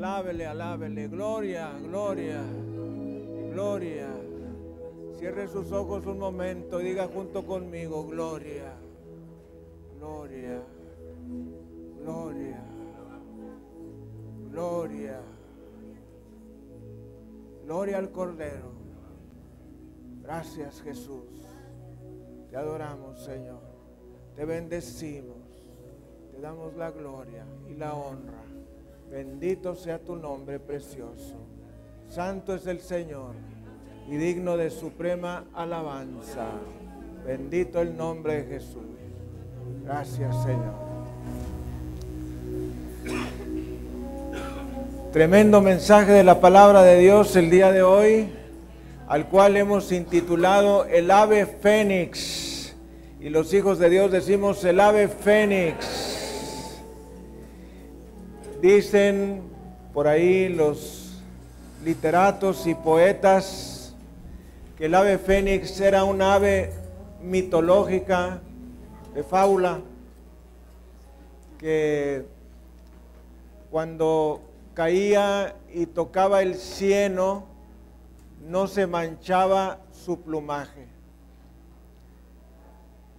Alábele, alábele. Gloria, gloria, gloria. Cierre sus ojos un momento y diga junto conmigo, gloria, gloria, gloria, gloria. Gloria al Cordero. Gracias Jesús. Te adoramos Señor. Te bendecimos. Te damos la gloria y la honra. Bendito sea tu nombre precioso. Santo es el Señor y digno de suprema alabanza. Bendito el nombre de Jesús. Gracias Señor. Tremendo mensaje de la palabra de Dios el día de hoy, al cual hemos intitulado El ave fénix. Y los hijos de Dios decimos el ave fénix. Dicen por ahí los literatos y poetas que el ave fénix era un ave mitológica de fábula que cuando caía y tocaba el cieno, no se manchaba su plumaje.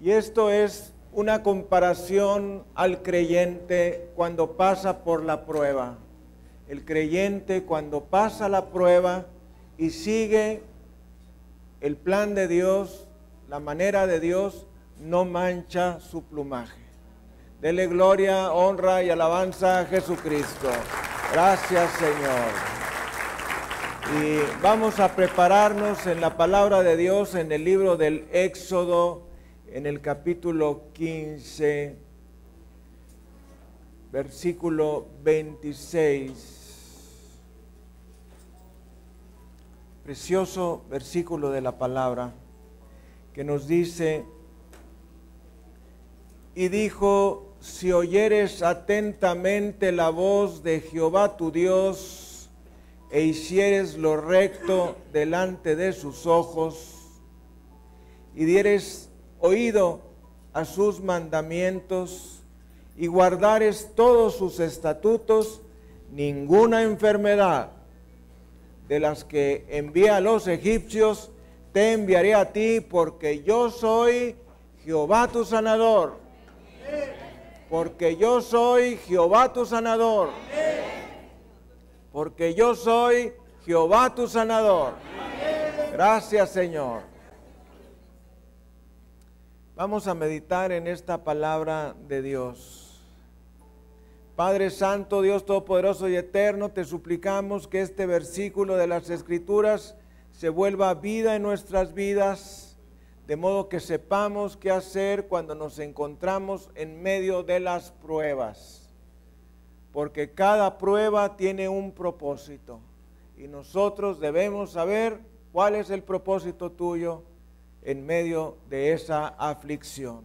Y esto es una comparación al creyente cuando pasa por la prueba. El creyente cuando pasa la prueba y sigue el plan de Dios, la manera de Dios, no mancha su plumaje. Dele gloria, honra y alabanza a Jesucristo. Gracias Señor. Y vamos a prepararnos en la palabra de Dios en el libro del Éxodo, en el capítulo 15, versículo 26. Precioso versículo de la palabra que nos dice, y dijo si oyeres atentamente la voz de Jehová tu Dios e hicieres lo recto delante de sus ojos y dieres oído a sus mandamientos y guardares todos sus estatutos, ninguna enfermedad de las que envía a los egipcios te enviaré a ti, porque yo soy Jehová tu sanador porque yo soy Jehová tu sanador. Porque yo soy Jehová tu sanador. Gracias Señor. Vamos a meditar en esta palabra de Dios. Padre Santo, Dios Todopoderoso y Eterno, te suplicamos que este versículo de las Escrituras se vuelva vida en nuestras vidas de modo que sepamos qué hacer cuando nos encontramos en medio de las pruebas, porque cada prueba tiene un propósito y nosotros debemos saber cuál es el propósito tuyo en medio de esa aflicción.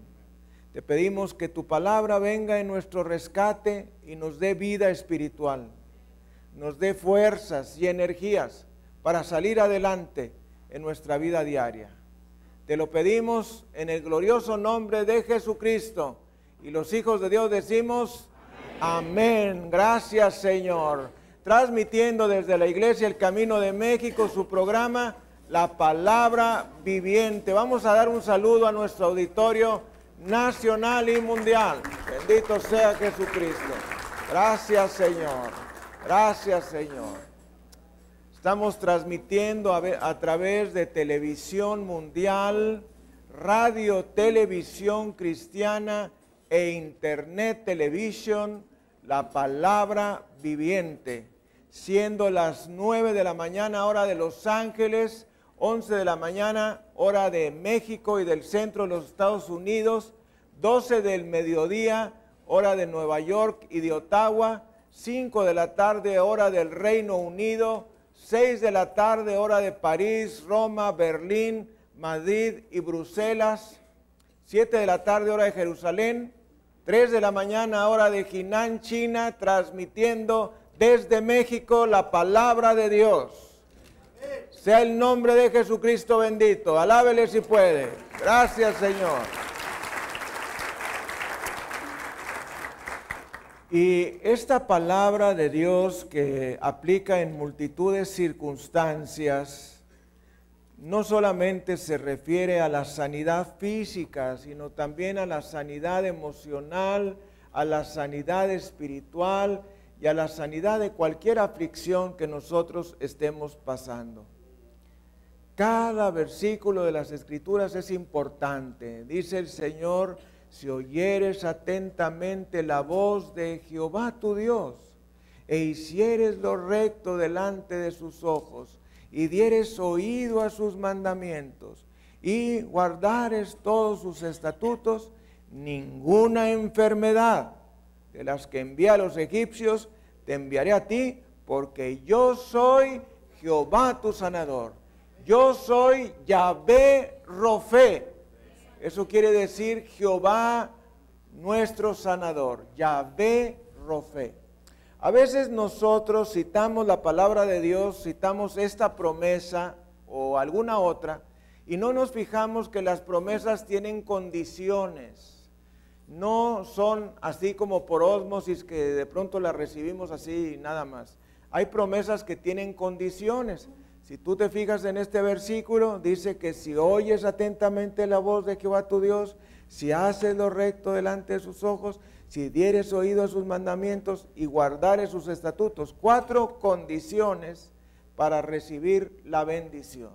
Te pedimos que tu palabra venga en nuestro rescate y nos dé vida espiritual, nos dé fuerzas y energías para salir adelante en nuestra vida diaria. Te lo pedimos en el glorioso nombre de Jesucristo. Y los hijos de Dios decimos, amén. Gracias Señor. Transmitiendo desde la iglesia El Camino de México su programa, La Palabra Viviente. Vamos a dar un saludo a nuestro auditorio nacional y mundial. Bendito sea Jesucristo. Gracias Señor. Gracias Señor. Estamos transmitiendo a, través de televisión mundial, radio, televisión cristiana e internet televisión, la palabra viviente, siendo las 9 de la mañana hora de Los Ángeles, 11 de la mañana hora de México y del centro de los Estados Unidos, 12 del mediodía hora de Nueva York y de Ottawa, 5 de la tarde hora del Reino Unido, 6 de la tarde, hora de París, Roma, Berlín, Madrid y Bruselas. 7 de la tarde, hora de Jerusalén. 3 de la mañana, hora de Jinan, China, transmitiendo desde México la palabra de Dios. Sea el nombre de Jesucristo bendito. Alábele si puede. Gracias, Señor. Y esta palabra de Dios que aplica en multitud de circunstancias, no solamente se refiere a la sanidad física, sino también a la sanidad emocional, a la sanidad espiritual y a la sanidad de cualquier aflicción que nosotros estemos pasando. Cada versículo de las escrituras es importante. Dice el Señor, si oyeres atentamente la voz de Jehová tu Dios, e hicieres lo recto delante de sus ojos, y dieres oído a sus mandamientos, y guardares todos sus estatutos, ninguna enfermedad de las que envía a los egipcios te enviaré a ti, porque yo soy Jehová tu sanador. Yo soy Yahvé Rofe eso quiere decir Jehová nuestro sanador, Yahvé Rofe. A veces nosotros citamos la palabra de Dios, citamos esta promesa o alguna otra, y no nos fijamos que las promesas tienen condiciones. No son así como por osmosis que de pronto las recibimos así nada más. Hay promesas que tienen condiciones. Si tú te fijas en este versículo, dice que si oyes atentamente la voz de Jehová tu Dios, si haces lo recto delante de sus ojos, si dieres oído a sus mandamientos y guardares sus estatutos. Cuatro condiciones para recibir la bendición.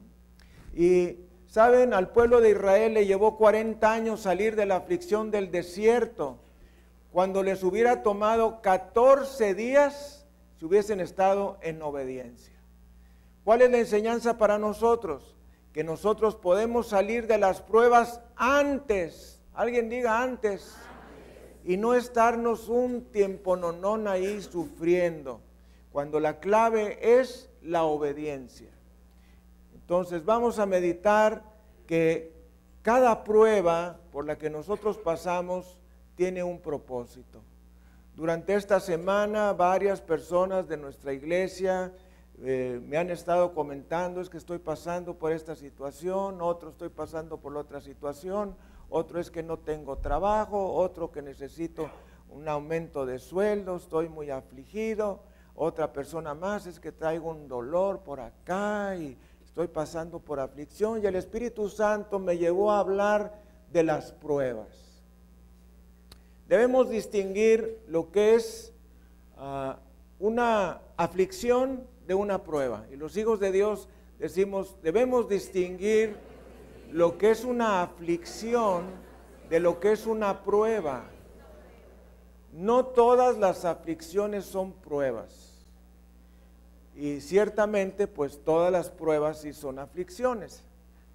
Y saben, al pueblo de Israel le llevó 40 años salir de la aflicción del desierto, cuando les hubiera tomado 14 días si hubiesen estado en obediencia. ¿Cuál es la enseñanza para nosotros? Que nosotros podemos salir de las pruebas antes. Alguien diga antes. Y no estarnos un tiempo nonón ahí sufriendo. Cuando la clave es la obediencia. Entonces vamos a meditar que cada prueba por la que nosotros pasamos tiene un propósito. Durante esta semana varias personas de nuestra iglesia eh, me han estado comentando es que estoy pasando por esta situación, otro estoy pasando por otra situación, otro es que no tengo trabajo, otro que necesito un aumento de sueldo, estoy muy afligido, otra persona más es que traigo un dolor por acá y estoy pasando por aflicción y el Espíritu Santo me llevó a hablar de las pruebas. Debemos distinguir lo que es ah, una aflicción de una prueba. Y los hijos de Dios decimos, debemos distinguir lo que es una aflicción de lo que es una prueba. No todas las aflicciones son pruebas. Y ciertamente, pues todas las pruebas sí son aflicciones.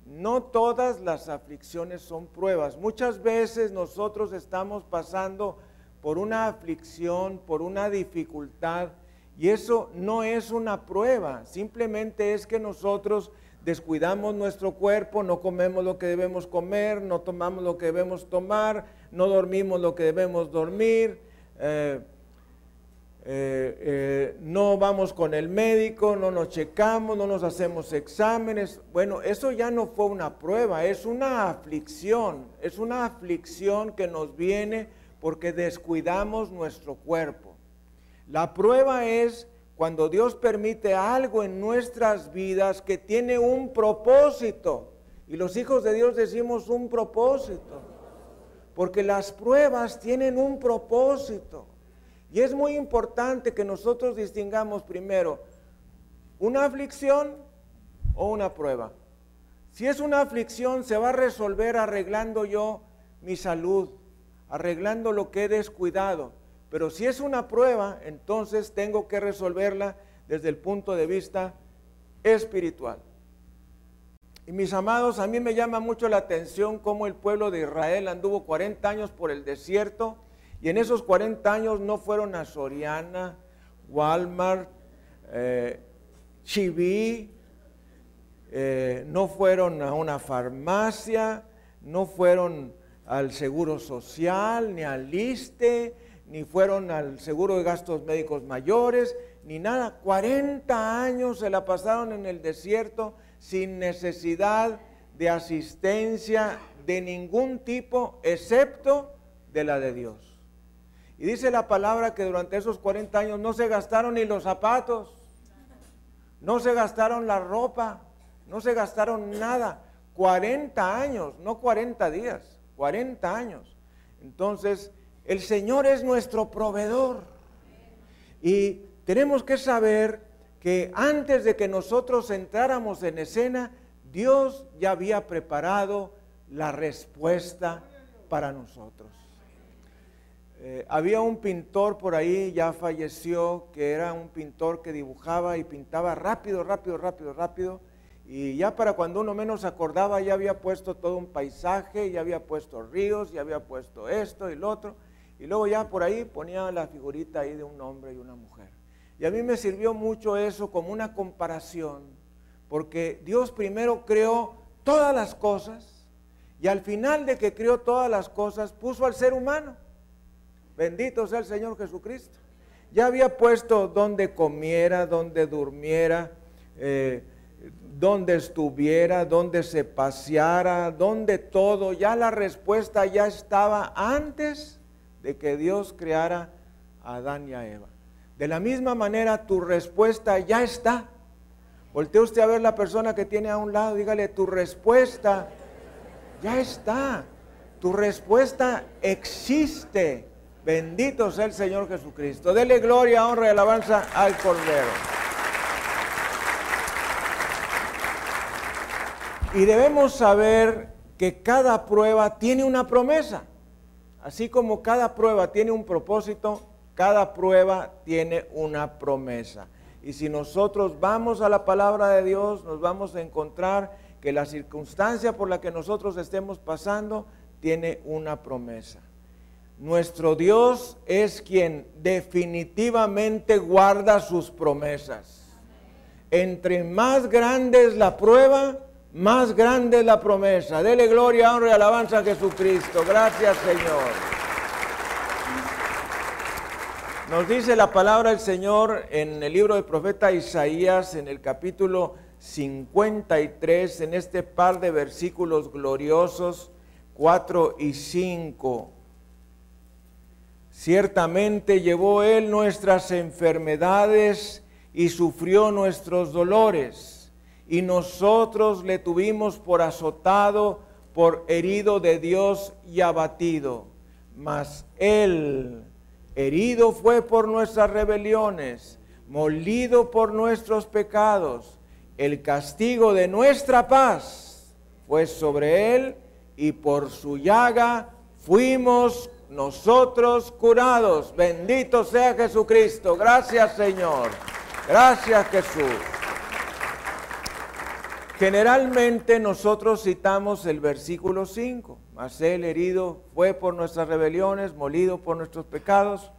No todas las aflicciones son pruebas. Muchas veces nosotros estamos pasando por una aflicción, por una dificultad, y eso no es una prueba, simplemente es que nosotros descuidamos nuestro cuerpo, no comemos lo que debemos comer, no tomamos lo que debemos tomar, no dormimos lo que debemos dormir, eh, eh, eh, no vamos con el médico, no nos checamos, no nos hacemos exámenes. Bueno, eso ya no fue una prueba, es una aflicción, es una aflicción que nos viene porque descuidamos nuestro cuerpo. La prueba es cuando Dios permite algo en nuestras vidas que tiene un propósito. Y los hijos de Dios decimos un propósito. Porque las pruebas tienen un propósito. Y es muy importante que nosotros distingamos primero una aflicción o una prueba. Si es una aflicción, se va a resolver arreglando yo mi salud, arreglando lo que he descuidado. Pero si es una prueba, entonces tengo que resolverla desde el punto de vista espiritual. Y mis amados, a mí me llama mucho la atención cómo el pueblo de Israel anduvo 40 años por el desierto y en esos 40 años no fueron a Soriana, Walmart, eh, Chiví, eh, no fueron a una farmacia, no fueron al Seguro Social, ni al ISTE, ni fueron al seguro de gastos médicos mayores, ni nada. 40 años se la pasaron en el desierto sin necesidad de asistencia de ningún tipo, excepto de la de Dios. Y dice la palabra que durante esos 40 años no se gastaron ni los zapatos, no se gastaron la ropa, no se gastaron nada. 40 años, no 40 días, 40 años. Entonces, el Señor es nuestro proveedor. Y tenemos que saber que antes de que nosotros entráramos en escena, Dios ya había preparado la respuesta para nosotros. Eh, había un pintor por ahí, ya falleció, que era un pintor que dibujaba y pintaba rápido, rápido, rápido, rápido. Y ya para cuando uno menos acordaba, ya había puesto todo un paisaje, ya había puesto ríos, ya había puesto esto y lo otro. Y luego ya por ahí ponía la figurita ahí de un hombre y una mujer. Y a mí me sirvió mucho eso como una comparación, porque Dios primero creó todas las cosas y al final de que creó todas las cosas puso al ser humano. Bendito sea el Señor Jesucristo. Ya había puesto donde comiera, donde durmiera, eh, donde estuviera, donde se paseara, donde todo. Ya la respuesta ya estaba antes de que Dios creara a Adán y a Eva. De la misma manera, tu respuesta ya está. Voltee usted a ver la persona que tiene a un lado, dígale, tu respuesta ya está. Tu respuesta existe. Bendito sea el Señor Jesucristo. Dele gloria, honra y alabanza al Cordero. Y debemos saber que cada prueba tiene una promesa. Así como cada prueba tiene un propósito, cada prueba tiene una promesa. Y si nosotros vamos a la palabra de Dios, nos vamos a encontrar que la circunstancia por la que nosotros estemos pasando tiene una promesa. Nuestro Dios es quien definitivamente guarda sus promesas. Entre más grande es la prueba, más grande es la promesa. Dele gloria, honra y alabanza a Jesucristo. Gracias Señor. Nos dice la palabra del Señor en el libro del profeta Isaías, en el capítulo 53, en este par de versículos gloriosos, 4 y 5. Ciertamente llevó Él nuestras enfermedades y sufrió nuestros dolores, y nosotros le tuvimos por azotado, por herido de Dios y abatido. Mas Él, herido fue por nuestras rebeliones, molido por nuestros pecados. El castigo de nuestra paz fue sobre Él, y por su llaga fuimos nosotros curados. Bendito sea Jesucristo. Gracias Señor. Gracias Jesús. Generalmente nosotros citamos el versículo 5. Mas el herido fue por nuestras rebeliones, molido por nuestros pecados.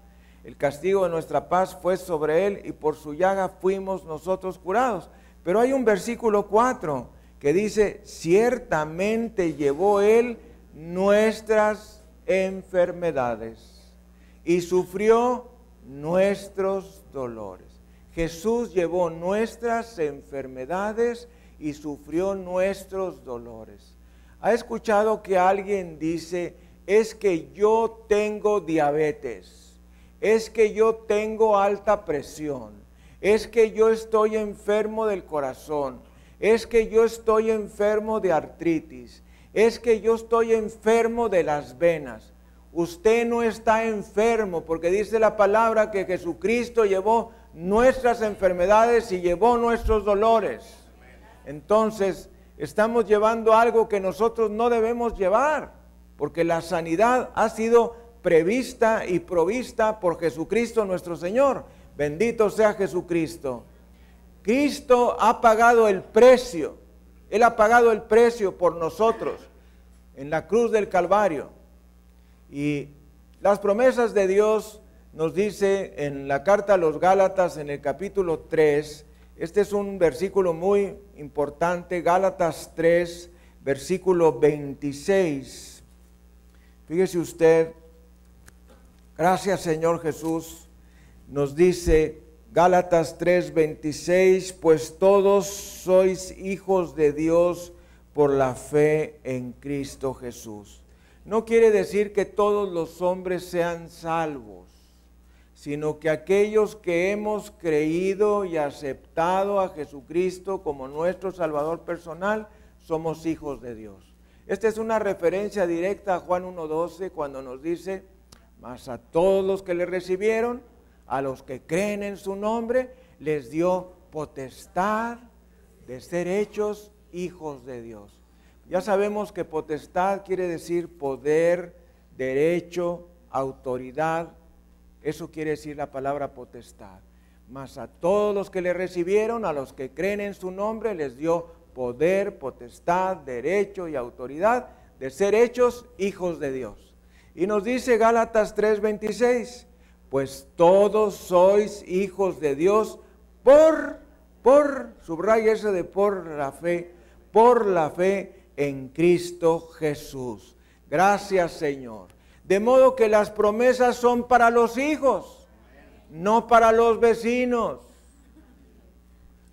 El castigo de nuestra paz fue sobre él y por su llaga fuimos nosotros curados. Pero hay un versículo 4 que dice, ciertamente llevó él nuestras enfermedades y sufrió nuestros dolores. Jesús llevó nuestras enfermedades y sufrió nuestros dolores. ¿Ha escuchado que alguien dice, es que yo tengo diabetes, es que yo tengo alta presión, es que yo estoy enfermo del corazón, es que yo estoy enfermo de artritis, es que yo estoy enfermo de las venas. Usted no está enfermo porque dice la palabra que Jesucristo llevó nuestras enfermedades y llevó nuestros dolores. Entonces, estamos llevando algo que nosotros no debemos llevar, porque la sanidad ha sido prevista y provista por Jesucristo nuestro Señor. Bendito sea Jesucristo. Cristo ha pagado el precio él ha pagado el precio por nosotros en la cruz del Calvario. Y las promesas de Dios nos dice en la carta a los Gálatas en el capítulo 3, este es un versículo muy importante, Gálatas 3, versículo 26. Fíjese usted, gracias Señor Jesús, nos dice, Gálatas 3:26, pues todos sois hijos de Dios por la fe en Cristo Jesús. No quiere decir que todos los hombres sean salvos. Sino que aquellos que hemos creído y aceptado a Jesucristo como nuestro Salvador personal, somos hijos de Dios. Esta es una referencia directa a Juan 1.12 cuando nos dice, mas a todos los que le recibieron, a los que creen en su nombre, les dio potestad de ser hechos hijos de Dios. Ya sabemos que potestad quiere decir poder, derecho, autoridad, eso quiere decir la palabra potestad. Mas a todos los que le recibieron, a los que creen en su nombre, les dio poder, potestad, derecho y autoridad de ser hechos hijos de Dios. Y nos dice Gálatas 3:26, pues todos sois hijos de Dios por, por, subraya ese de por la fe, por la fe en Cristo Jesús. Gracias Señor. De modo que las promesas son para los hijos, no para los vecinos.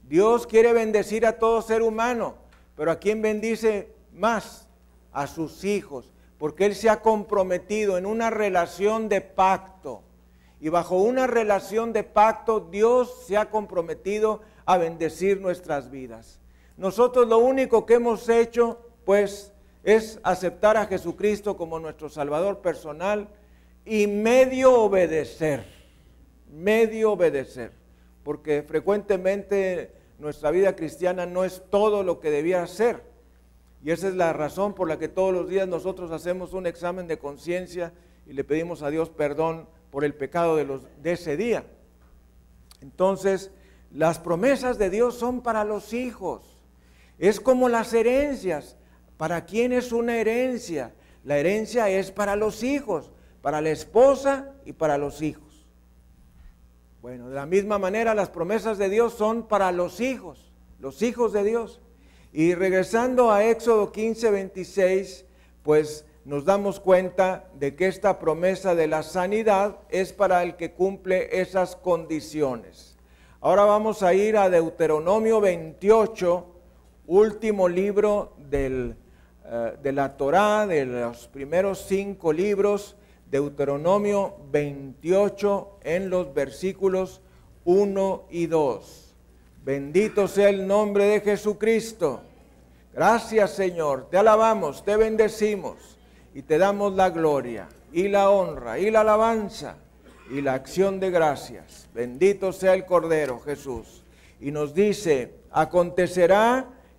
Dios quiere bendecir a todo ser humano, pero ¿a quién bendice más? A sus hijos, porque Él se ha comprometido en una relación de pacto. Y bajo una relación de pacto, Dios se ha comprometido a bendecir nuestras vidas. Nosotros lo único que hemos hecho, pues, es aceptar a Jesucristo como nuestro Salvador personal y medio obedecer, medio obedecer, porque frecuentemente nuestra vida cristiana no es todo lo que debía ser. Y esa es la razón por la que todos los días nosotros hacemos un examen de conciencia y le pedimos a Dios perdón por el pecado de, los, de ese día. Entonces, las promesas de Dios son para los hijos. Es como las herencias. ¿Para quién es una herencia? La herencia es para los hijos, para la esposa y para los hijos. Bueno, de la misma manera las promesas de Dios son para los hijos, los hijos de Dios. Y regresando a Éxodo 15, 26, pues nos damos cuenta de que esta promesa de la sanidad es para el que cumple esas condiciones. Ahora vamos a ir a Deuteronomio 28, último libro del eh, de la Torá, de los primeros cinco libros, Deuteronomio 28, en los versículos 1 y 2. Bendito sea el nombre de Jesucristo. Gracias Señor, te alabamos, te bendecimos y te damos la gloria y la honra y la alabanza y la acción de gracias. Bendito sea el Cordero Jesús. Y nos dice, acontecerá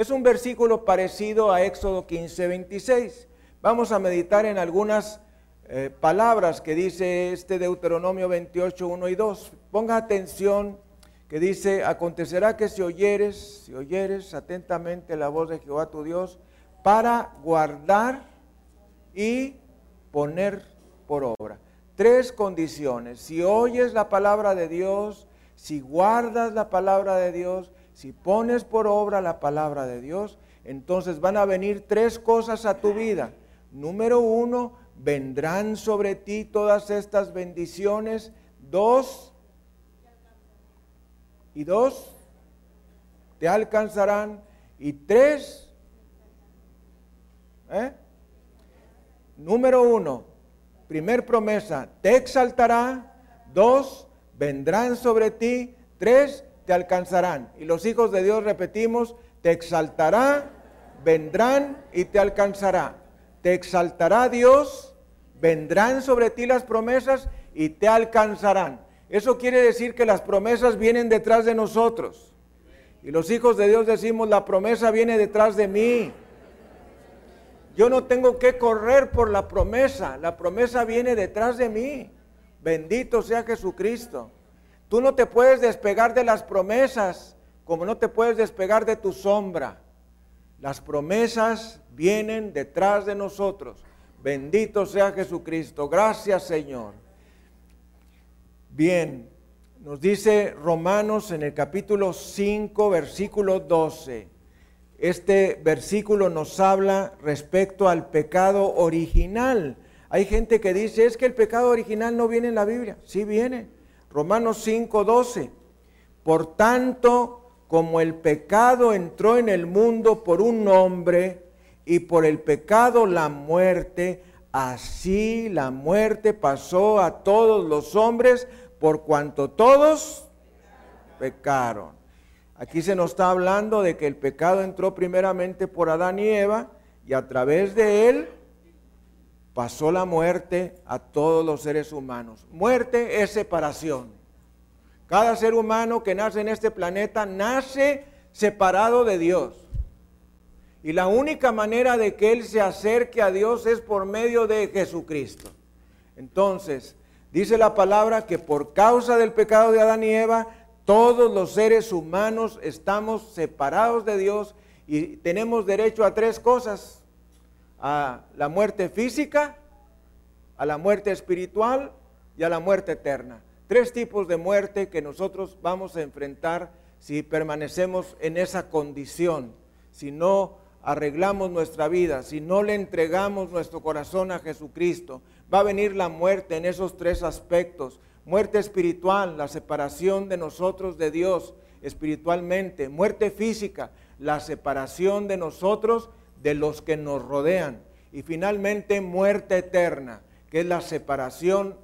Es un versículo parecido a Éxodo 15, 26. Vamos a meditar en algunas eh, palabras que dice este Deuteronomio 28, 1 y 2. Ponga atención que dice, acontecerá que si oyeres, si oyeres atentamente la voz de Jehová tu Dios, para guardar y poner por obra. Tres condiciones. Si oyes la palabra de Dios, si guardas la palabra de Dios si pones por obra la palabra de Dios, entonces van a venir tres cosas a tu vida. Número uno, vendrán sobre ti todas estas bendiciones. Dos, y dos, te alcanzarán. Y tres, ¿eh? número uno, primer promesa, te exaltará. Dos, vendrán sobre ti. Tres, te alcanzarán. Y los hijos de Dios, repetimos, te exaltará, vendrán y te alcanzará. Te exaltará Dios, vendrán sobre ti las promesas y te alcanzarán. Eso quiere decir que las promesas vienen detrás de nosotros. Y los hijos de Dios decimos, la promesa viene detrás de mí. Yo no tengo que correr por la promesa, la promesa viene detrás de mí. Bendito sea Jesucristo. Tú no te puedes despegar de las promesas como no te puedes despegar de tu sombra. Las promesas vienen detrás de nosotros. Bendito sea Jesucristo. Gracias Señor. Bien, nos dice Romanos en el capítulo 5, versículo 12. Este versículo nos habla respecto al pecado original. Hay gente que dice, es que el pecado original no viene en la Biblia. Sí viene. Romanos 5, 12. Por tanto, como el pecado entró en el mundo por un hombre y por el pecado la muerte, así la muerte pasó a todos los hombres por cuanto todos pecaron. Aquí se nos está hablando de que el pecado entró primeramente por Adán y Eva y a través de él pasó la muerte a todos los seres humanos. Muerte es separación. Cada ser humano que nace en este planeta nace separado de Dios. Y la única manera de que Él se acerque a Dios es por medio de Jesucristo. Entonces, dice la palabra que por causa del pecado de Adán y Eva, todos los seres humanos estamos separados de Dios y tenemos derecho a tres cosas. A la muerte física, a la muerte espiritual y a la muerte eterna. Tres tipos de muerte que nosotros vamos a enfrentar si permanecemos en esa condición, si no arreglamos nuestra vida, si no le entregamos nuestro corazón a Jesucristo, va a venir la muerte en esos tres aspectos. Muerte espiritual, la separación de nosotros de Dios espiritualmente. Muerte física, la separación de nosotros de los que nos rodean. Y finalmente muerte eterna, que es la separación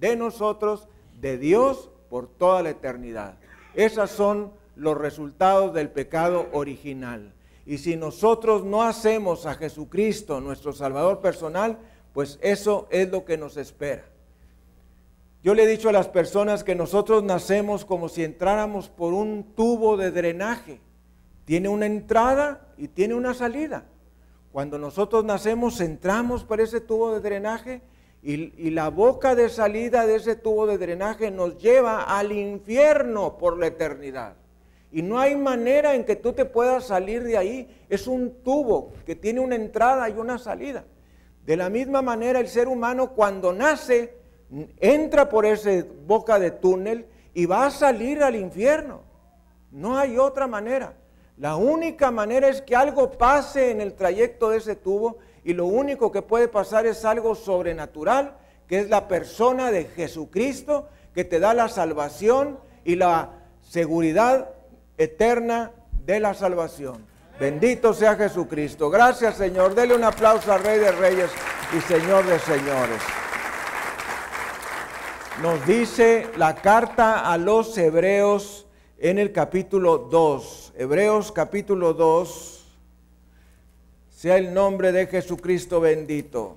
de nosotros de Dios por toda la eternidad. Esos son los resultados del pecado original. Y si nosotros no hacemos a Jesucristo nuestro Salvador personal, pues eso es lo que nos espera. Yo le he dicho a las personas que nosotros nacemos como si entráramos por un tubo de drenaje. Tiene una entrada y tiene una salida. Cuando nosotros nacemos entramos por ese tubo de drenaje y, la boca de salida de ese tubo de drenaje nos lleva al infierno por la eternidad. Y no hay manera en que tú te puedas salir de ahí. Es un tubo que tiene una entrada y una salida. De la misma manera el ser humano cuando nace entra por esa boca de túnel y va a salir al infierno. No hay otra manera. La única manera es que algo pase en el trayecto de ese tubo y lo único que puede pasar es algo sobrenatural, que es la persona de Jesucristo que te da la salvación y la seguridad eterna de la salvación. Bendito sea Jesucristo. Gracias Señor. Dele un aplauso al Rey de Reyes y Señor de Señores. Nos dice la carta a los Hebreos en el capítulo 2. Hebreos capítulo 2 sea el nombre de Jesucristo bendito.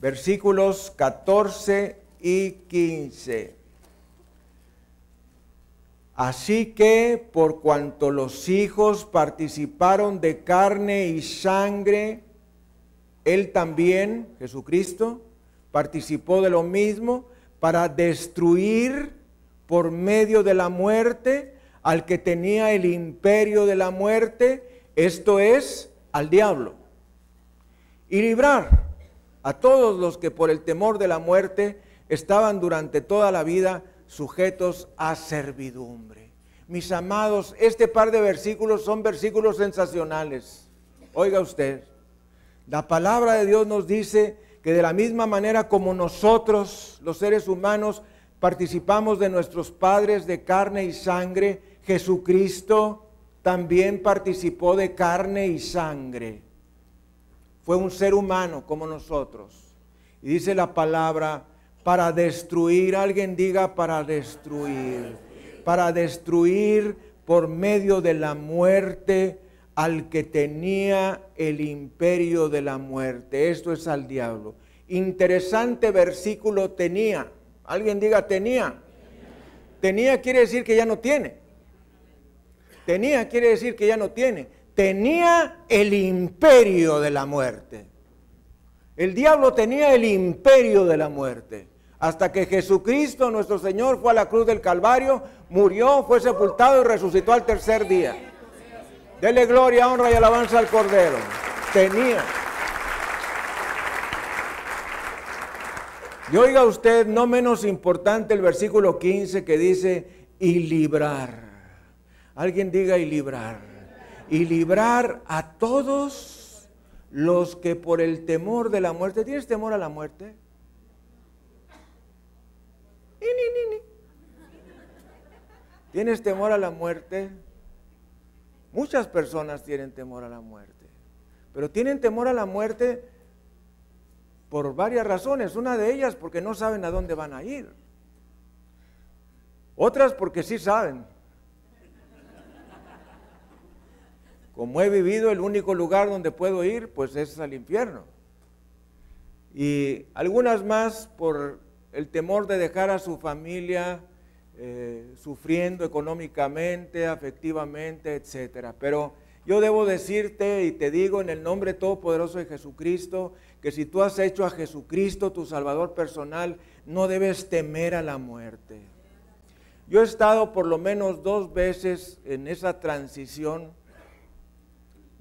Versículos 14 y 15. Así que por cuanto los hijos participaron de carne y sangre, Él también, Jesucristo, participó de lo mismo para destruir por medio de la muerte al que tenía el imperio de la muerte, esto es, al diablo y librar a todos los que por el temor de la muerte estaban durante toda la vida sujetos a servidumbre. Mis amados, este par de versículos son versículos sensacionales. Oiga usted, la palabra de Dios nos dice que de la misma manera como nosotros, los seres humanos, participamos de nuestros padres de carne y sangre, Jesucristo también participó de carne y sangre. Fue un ser humano como nosotros. Y dice la palabra, para destruir, alguien diga para destruir, para destruir por medio de la muerte al que tenía el imperio de la muerte. Esto es al diablo. Interesante versículo tenía. Alguien diga tenía. Tenía quiere decir que ya no tiene. Tenía quiere decir que ya no tiene. Tenía el imperio de la muerte. El diablo tenía el imperio de la muerte. Hasta que Jesucristo, nuestro Señor, fue a la cruz del Calvario, murió, fue sepultado y resucitó al tercer día. Dele gloria, honra y alabanza al Cordero. Tenía. Y oiga usted, no menos importante el versículo 15 que dice, y librar. Alguien diga y librar. Y librar a todos los que por el temor de la muerte, ¿tienes temor a la muerte? ¿Tienes temor a la muerte? Muchas personas tienen temor a la muerte, pero tienen temor a la muerte por varias razones. Una de ellas porque no saben a dónde van a ir. Otras porque sí saben. Como he vivido, el único lugar donde puedo ir, pues es al infierno. Y algunas más por el temor de dejar a su familia eh, sufriendo económicamente, afectivamente, etc. Pero yo debo decirte y te digo en el nombre todopoderoso de Jesucristo, que si tú has hecho a Jesucristo tu Salvador personal, no debes temer a la muerte. Yo he estado por lo menos dos veces en esa transición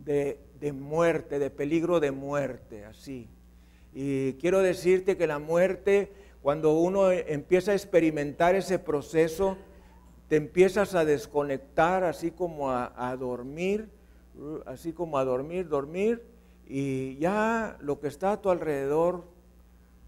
de, muerte, de peligro de muerte, así. Y quiero decirte que la muerte cuando uno empieza a experimentar ese proceso, te empiezas a desconectar, así como a, dormir, uh, así como a dormir, dormir, y ya lo que está a tu alrededor,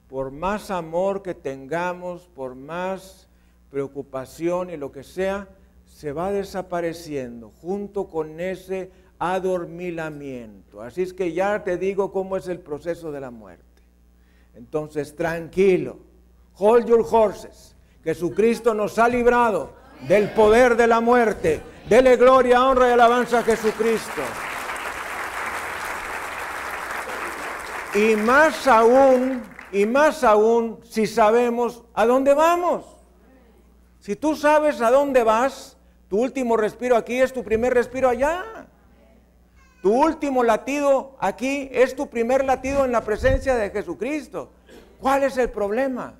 por más amor que tengamos, por más preocupación y lo que sea, se va desapareciendo junto con ese adormilamiento. Así es que ya te digo cómo es el proceso de la muerte. Entonces, tranquilo Hold your horses. Jesucristo nos ha librado del poder de la muerte. Dele gloria, honra y alabanza a Jesucristo. Y más aún, y más aún si sabemos a dónde vamos. Si tú sabes a dónde vas, tu último respiro aquí es tu primer respiro allá. Tu último latido aquí es tu primer latido en la presencia de Jesucristo. ¿Cuál es el problema?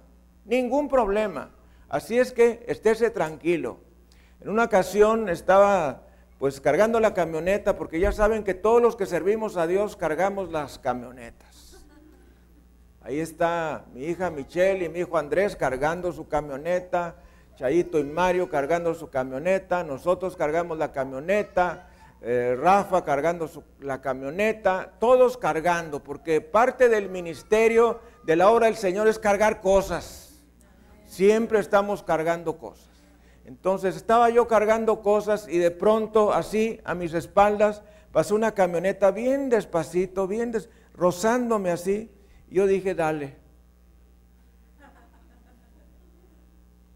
ningún problema. Así es que estése tranquilo. En una ocasión estaba pues cargando la camioneta, porque ya saben que todos los que servimos a Dios cargamos las camionetas. Ahí está mi hija Michelle y mi hijo Andrés cargando su camioneta, Chaito y Mario cargando su camioneta, nosotros cargamos la camioneta, eh, Rafa cargando la camioneta, todos cargando, porque parte del ministerio de la obra del Señor es cargar cosas. Siempre estamos cargando cosas. Entonces estaba yo cargando cosas y de pronto así a mis espaldas pasó una camioneta bien despacito, bien rozándome así. yo dije, dale.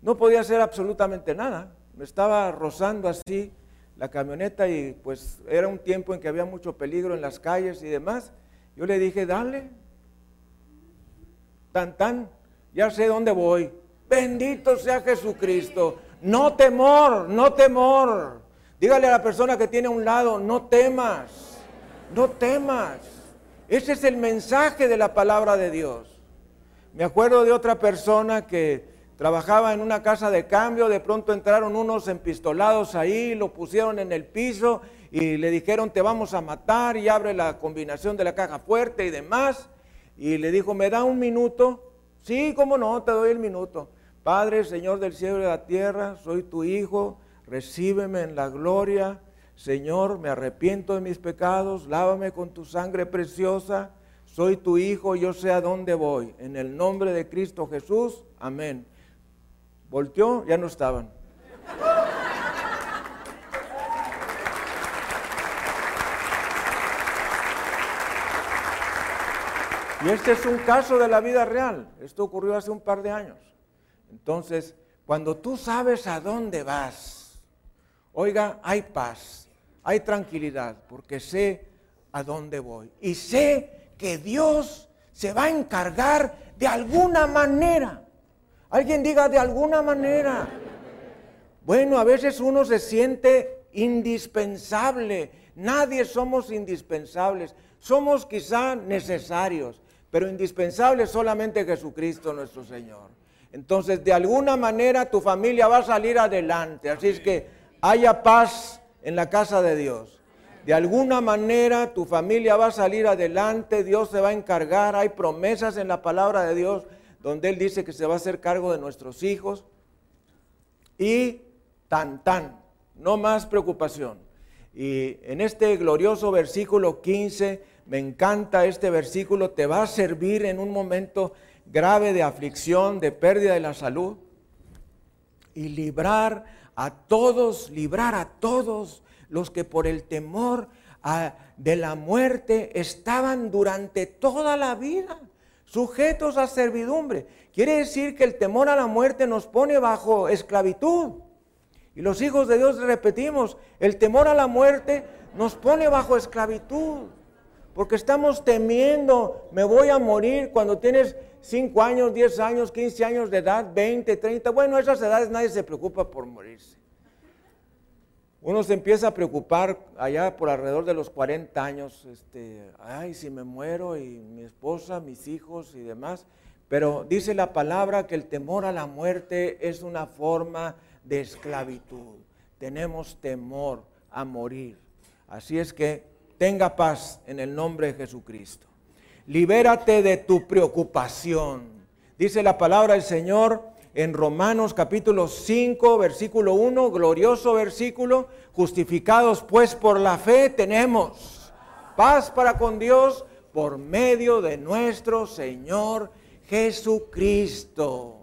No podía hacer absolutamente nada. Me estaba rozando así la camioneta y pues era un tiempo en que había mucho peligro en las calles y demás. Yo le dije, dale. Tan, tan, ya sé dónde voy. Bendito sea Jesucristo. No temor, no temor. Dígale a la persona que tiene a un lado, no temas, no temas. Ese es el mensaje de la palabra de Dios. Me acuerdo de otra persona que trabajaba en una casa de cambio, de pronto entraron unos empistolados ahí, lo pusieron en el piso y le dijeron te vamos a matar y abre la combinación de la caja fuerte y demás. Y le dijo, ¿me da un minuto? Sí, cómo no, te doy el minuto. Padre, Señor del cielo y de la tierra, soy tu Hijo, recíbeme en la gloria. Señor, me arrepiento de mis pecados, lávame con tu sangre preciosa. Soy tu Hijo, yo sé a dónde voy. En el nombre de Cristo Jesús, amén. Volteó, ya no estaban. Y este es un caso de la vida real. Esto ocurrió hace un par de años. Entonces, cuando tú sabes a dónde vas, oiga, hay paz, hay tranquilidad, porque sé a dónde voy. Y sé que Dios se va a encargar de alguna manera. Alguien diga de alguna manera. Bueno, a veces uno se siente indispensable. Nadie somos indispensables. Somos quizá necesarios, pero indispensables solamente Jesucristo nuestro Señor. Entonces, de alguna manera tu familia va a salir adelante. Así es que haya paz en la casa de Dios. De alguna manera tu familia va a salir adelante, Dios se va a encargar, hay promesas en la palabra de Dios donde Él dice que se va a hacer cargo de nuestros hijos. Y tan tan, no más preocupación. Y en este glorioso versículo 15, me encanta este versículo, te va a servir en un momento grave de aflicción, de pérdida de la salud. Y librar a todos, librar a todos los que por el temor de la muerte estaban durante toda la vida sujetos a servidumbre. Quiere decir que el temor a la muerte nos pone bajo esclavitud. Y los hijos de Dios repetimos, el temor a la muerte nos pone bajo esclavitud. Porque estamos temiendo, me voy a morir cuando tienes 5 años, 10 años, 15 años de edad, 20, 30. Bueno, esas edades nadie se preocupa por morirse. Uno se empieza a preocupar allá por alrededor de los 40 años, este, ay, si me muero y mi esposa, mis hijos y demás. Pero dice la palabra que el temor a la muerte es una forma de esclavitud. Tenemos temor a morir. Así es que tenga paz en el nombre de Jesucristo. Libérate de tu preocupación. Dice la palabra del Señor en Romanos capítulo 5, versículo 1, glorioso versículo, justificados pues por la fe tenemos paz para con Dios por medio de nuestro Señor Jesucristo.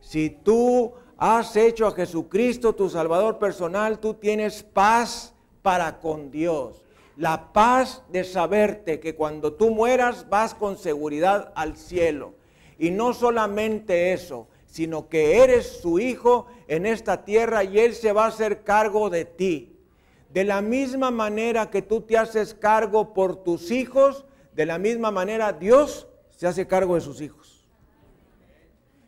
Si tú has hecho a Jesucristo tu Salvador personal, tú tienes paz para con Dios. La paz de saberte que cuando tú mueras vas con seguridad al cielo. Y no solamente eso, sino que eres su hijo en esta tierra y Él se va a hacer cargo de ti. De la misma manera que tú te haces cargo por tus hijos, de la misma manera Dios se hace cargo de sus hijos.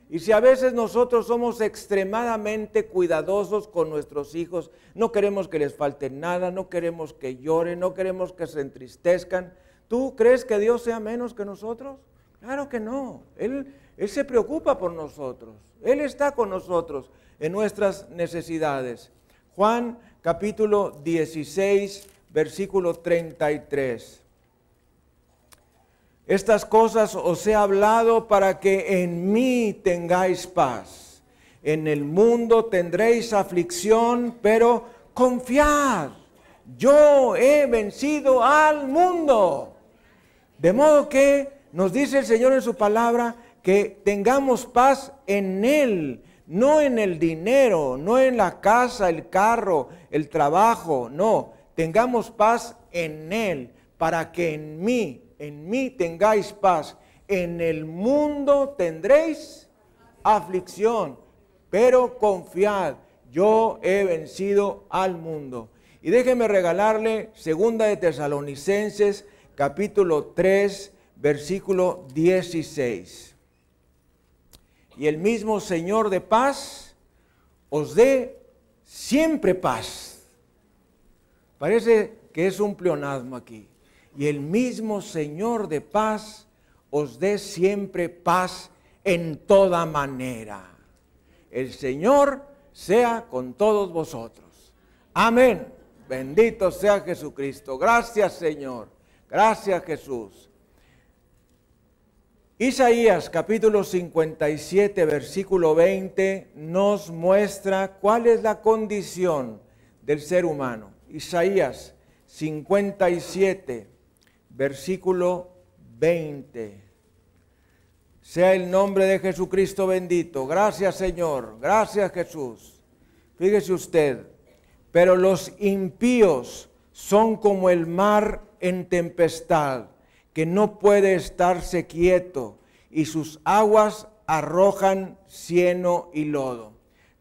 Y si a veces nosotros somos extremadamente cuidadosos con nuestros hijos, no queremos que les falte nada, no queremos que lloren, no queremos que se entristezcan, ¿tú crees que Dios sea menos que nosotros? Claro que no. Él, él se preocupa por nosotros. Él está con nosotros en nuestras necesidades. Juan capítulo 16, versículo 33. Estas cosas os he hablado para que en mí tengáis paz. En el mundo tendréis aflicción, pero confiad. Yo he vencido al mundo. De modo que nos dice el Señor en su palabra que tengamos paz en Él, no en el dinero, no en la casa, el carro, el trabajo, no. Tengamos paz en Él, para que en mí en mí tengáis paz. En el mundo tendréis aflicción, pero confiad, yo he vencido al mundo. Y déjeme regalarle segunda de Tesalonicenses capítulo 3 versículo 16. Y el mismo Señor de paz os dé siempre paz. Parece que es un pleonasmo aquí y el mismo Señor de paz os dé siempre paz en toda manera. El Señor sea con todos vosotros. Amén. Bendito sea Jesucristo. Gracias Señor. Gracias Jesús. Isaías capítulo 57 versículo 20 nos muestra cuál es la condición del ser humano. Isaías 57 versículo 20. Sea el nombre de Jesucristo bendito. Gracias Señor, gracias Jesús. Fíjese usted, pero los impíos son como el mar en tempestad, que no puede estarse quieto, y sus aguas arrojan cieno y lodo.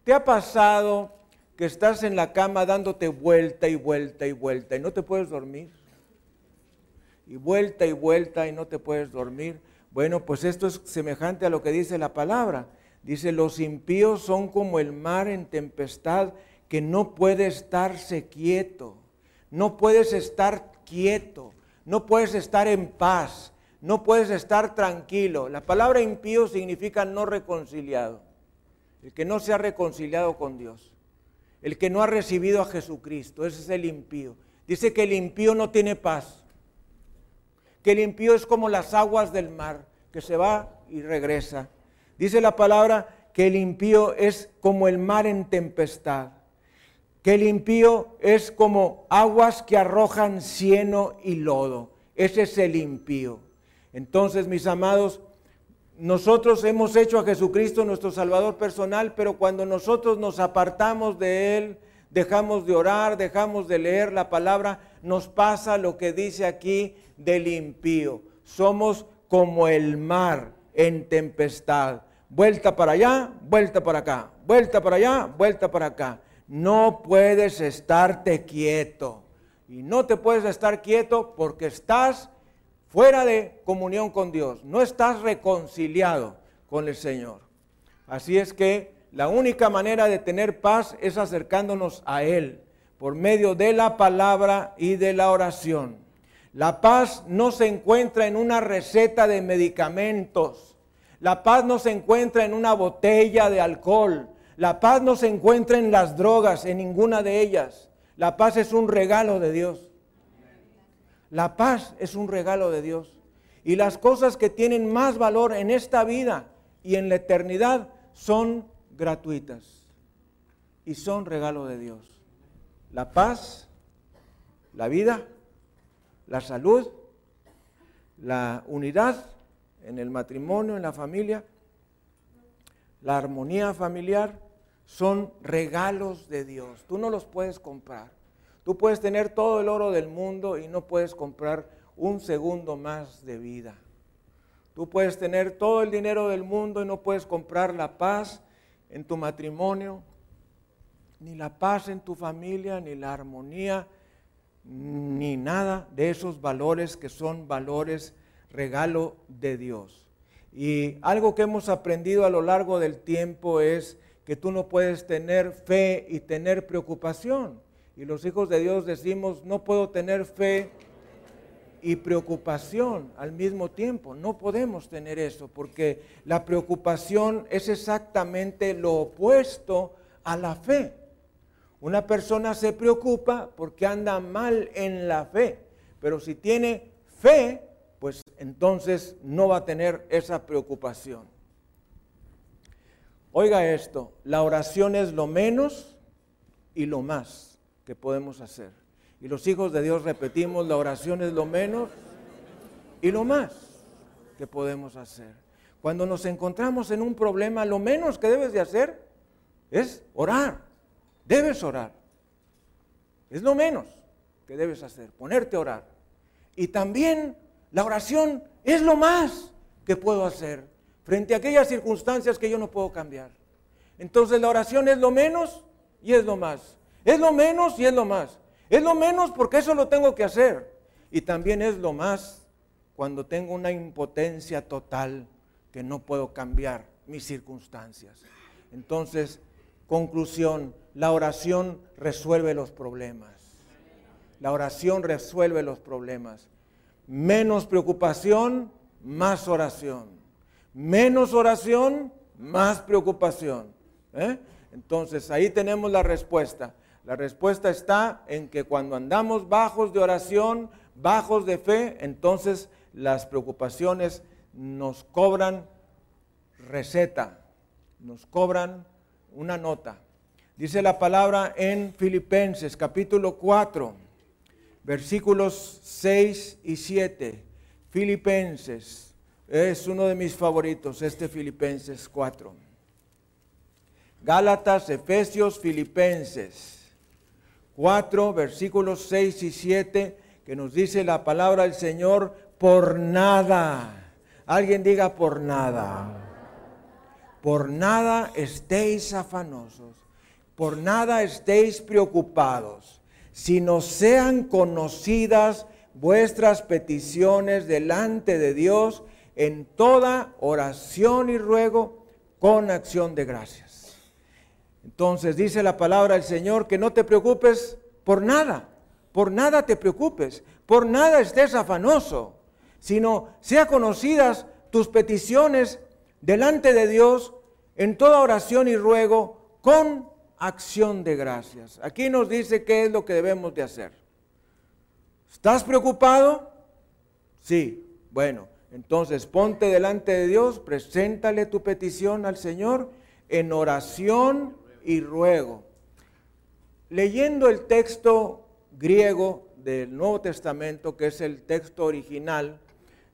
¿Te ha pasado que estás en la cama dándote vuelta y vuelta y vuelta y no te puedes dormir? y vuelta y vuelta y no te puedes dormir. Bueno, pues esto es semejante a lo que dice la palabra. Dice, los impíos son como el mar en tempestad que no puede estarse quieto. No puedes estar quieto, no puedes estar en paz, no puedes estar tranquilo. La palabra impío significa no reconciliado. El que no se ha reconciliado con Dios. El que no ha recibido a Jesucristo. Ese es el impío. Dice que el impío no tiene paz que el impío es como las aguas del mar, que se va y regresa. Dice la palabra que el impío es como el mar en tempestad, que el impío es como aguas que arrojan cieno y lodo. Ese es el impío. Entonces, mis amados, nosotros hemos hecho a Jesucristo nuestro Salvador personal, pero cuando nosotros nos apartamos de Él, dejamos de orar, dejamos de leer la palabra, nos pasa lo que dice aquí del impío. Somos como el mar en tempestad. Vuelta para allá, vuelta para acá, vuelta para allá, vuelta para acá. No puedes estarte quieto. Y no te puedes estar quieto porque estás fuera de comunión con Dios. No estás reconciliado con el Señor. Así es que la única manera de tener paz es acercándonos a Él por medio de la palabra y de la oración. La paz no se encuentra en una receta de medicamentos. La paz no se encuentra en una botella de alcohol. La paz no se encuentra en las drogas, en ninguna de ellas. La paz es un regalo de Dios. La paz es un regalo de Dios. Y las cosas que tienen más valor en esta vida y en la eternidad son gratuitas y son regalo de Dios. La paz, la vida, la salud, la unidad en el matrimonio, en la familia, la armonía familiar, son regalos de Dios. Tú no los puedes comprar. Tú puedes tener todo el oro del mundo y no puedes comprar un segundo más de vida. Tú puedes tener todo el dinero del mundo y no puedes comprar la paz en tu matrimonio, ni la paz en tu familia, ni la armonía, ni nada de esos valores que son valores regalo de Dios. Y algo que hemos aprendido a lo largo del tiempo es que tú no puedes tener fe y tener preocupación. Y los hijos de Dios decimos, no puedo tener fe y preocupación al mismo tiempo. No podemos tener eso porque la preocupación es exactamente lo opuesto a la fe. Una persona se preocupa porque anda mal en la fe, pero si tiene fe, pues entonces no va a tener esa preocupación. Oiga esto, la oración es lo menos y lo más que podemos hacer. Y los hijos de Dios repetimos, la oración es lo menos y lo más que podemos hacer. Cuando nos encontramos en un problema, lo menos que debes de hacer es orar. Debes orar. Es lo menos que debes hacer, ponerte a orar. Y también la oración es lo más que puedo hacer frente a aquellas circunstancias que yo no puedo cambiar. Entonces la oración es lo menos y es lo más. Es lo menos y es lo más. Es lo menos porque eso lo tengo que hacer. Y también es lo más cuando tengo una impotencia total que no puedo cambiar mis circunstancias. Entonces, conclusión, la oración resuelve los problemas. La oración resuelve los problemas. Menos preocupación, más oración. Menos oración, más preocupación. ¿eh? Entonces ahí tenemos la respuesta. La respuesta está en que cuando andamos bajos de oración, bajos de fe, entonces las preocupaciones nos cobran receta, nos cobran una nota. Dice la palabra en Filipenses capítulo 4, versículos 6 y 7. Filipenses es uno de mis favoritos, este Filipenses 4. Gálatas, Efesios, Filipenses. 4, versículos 6 y 7, que nos dice la palabra del Señor, por nada. Alguien diga por nada. Por nada estéis afanosos, por nada estéis preocupados, sino sean conocidas vuestras peticiones delante de Dios en toda oración y ruego con acción de gracias. Entonces dice la palabra del Señor que no te preocupes por nada, por nada te preocupes, por nada estés afanoso, sino sea conocidas tus peticiones delante de Dios en toda oración y ruego con acción de gracias. Aquí nos dice qué es lo que debemos de hacer. ¿Estás preocupado? Sí, bueno, Entonces, ponte delante de Dios, preséntale tu petición al Señor en oración y ruego. Leyendo el texto griego del Nuevo Testamento, que es el texto original,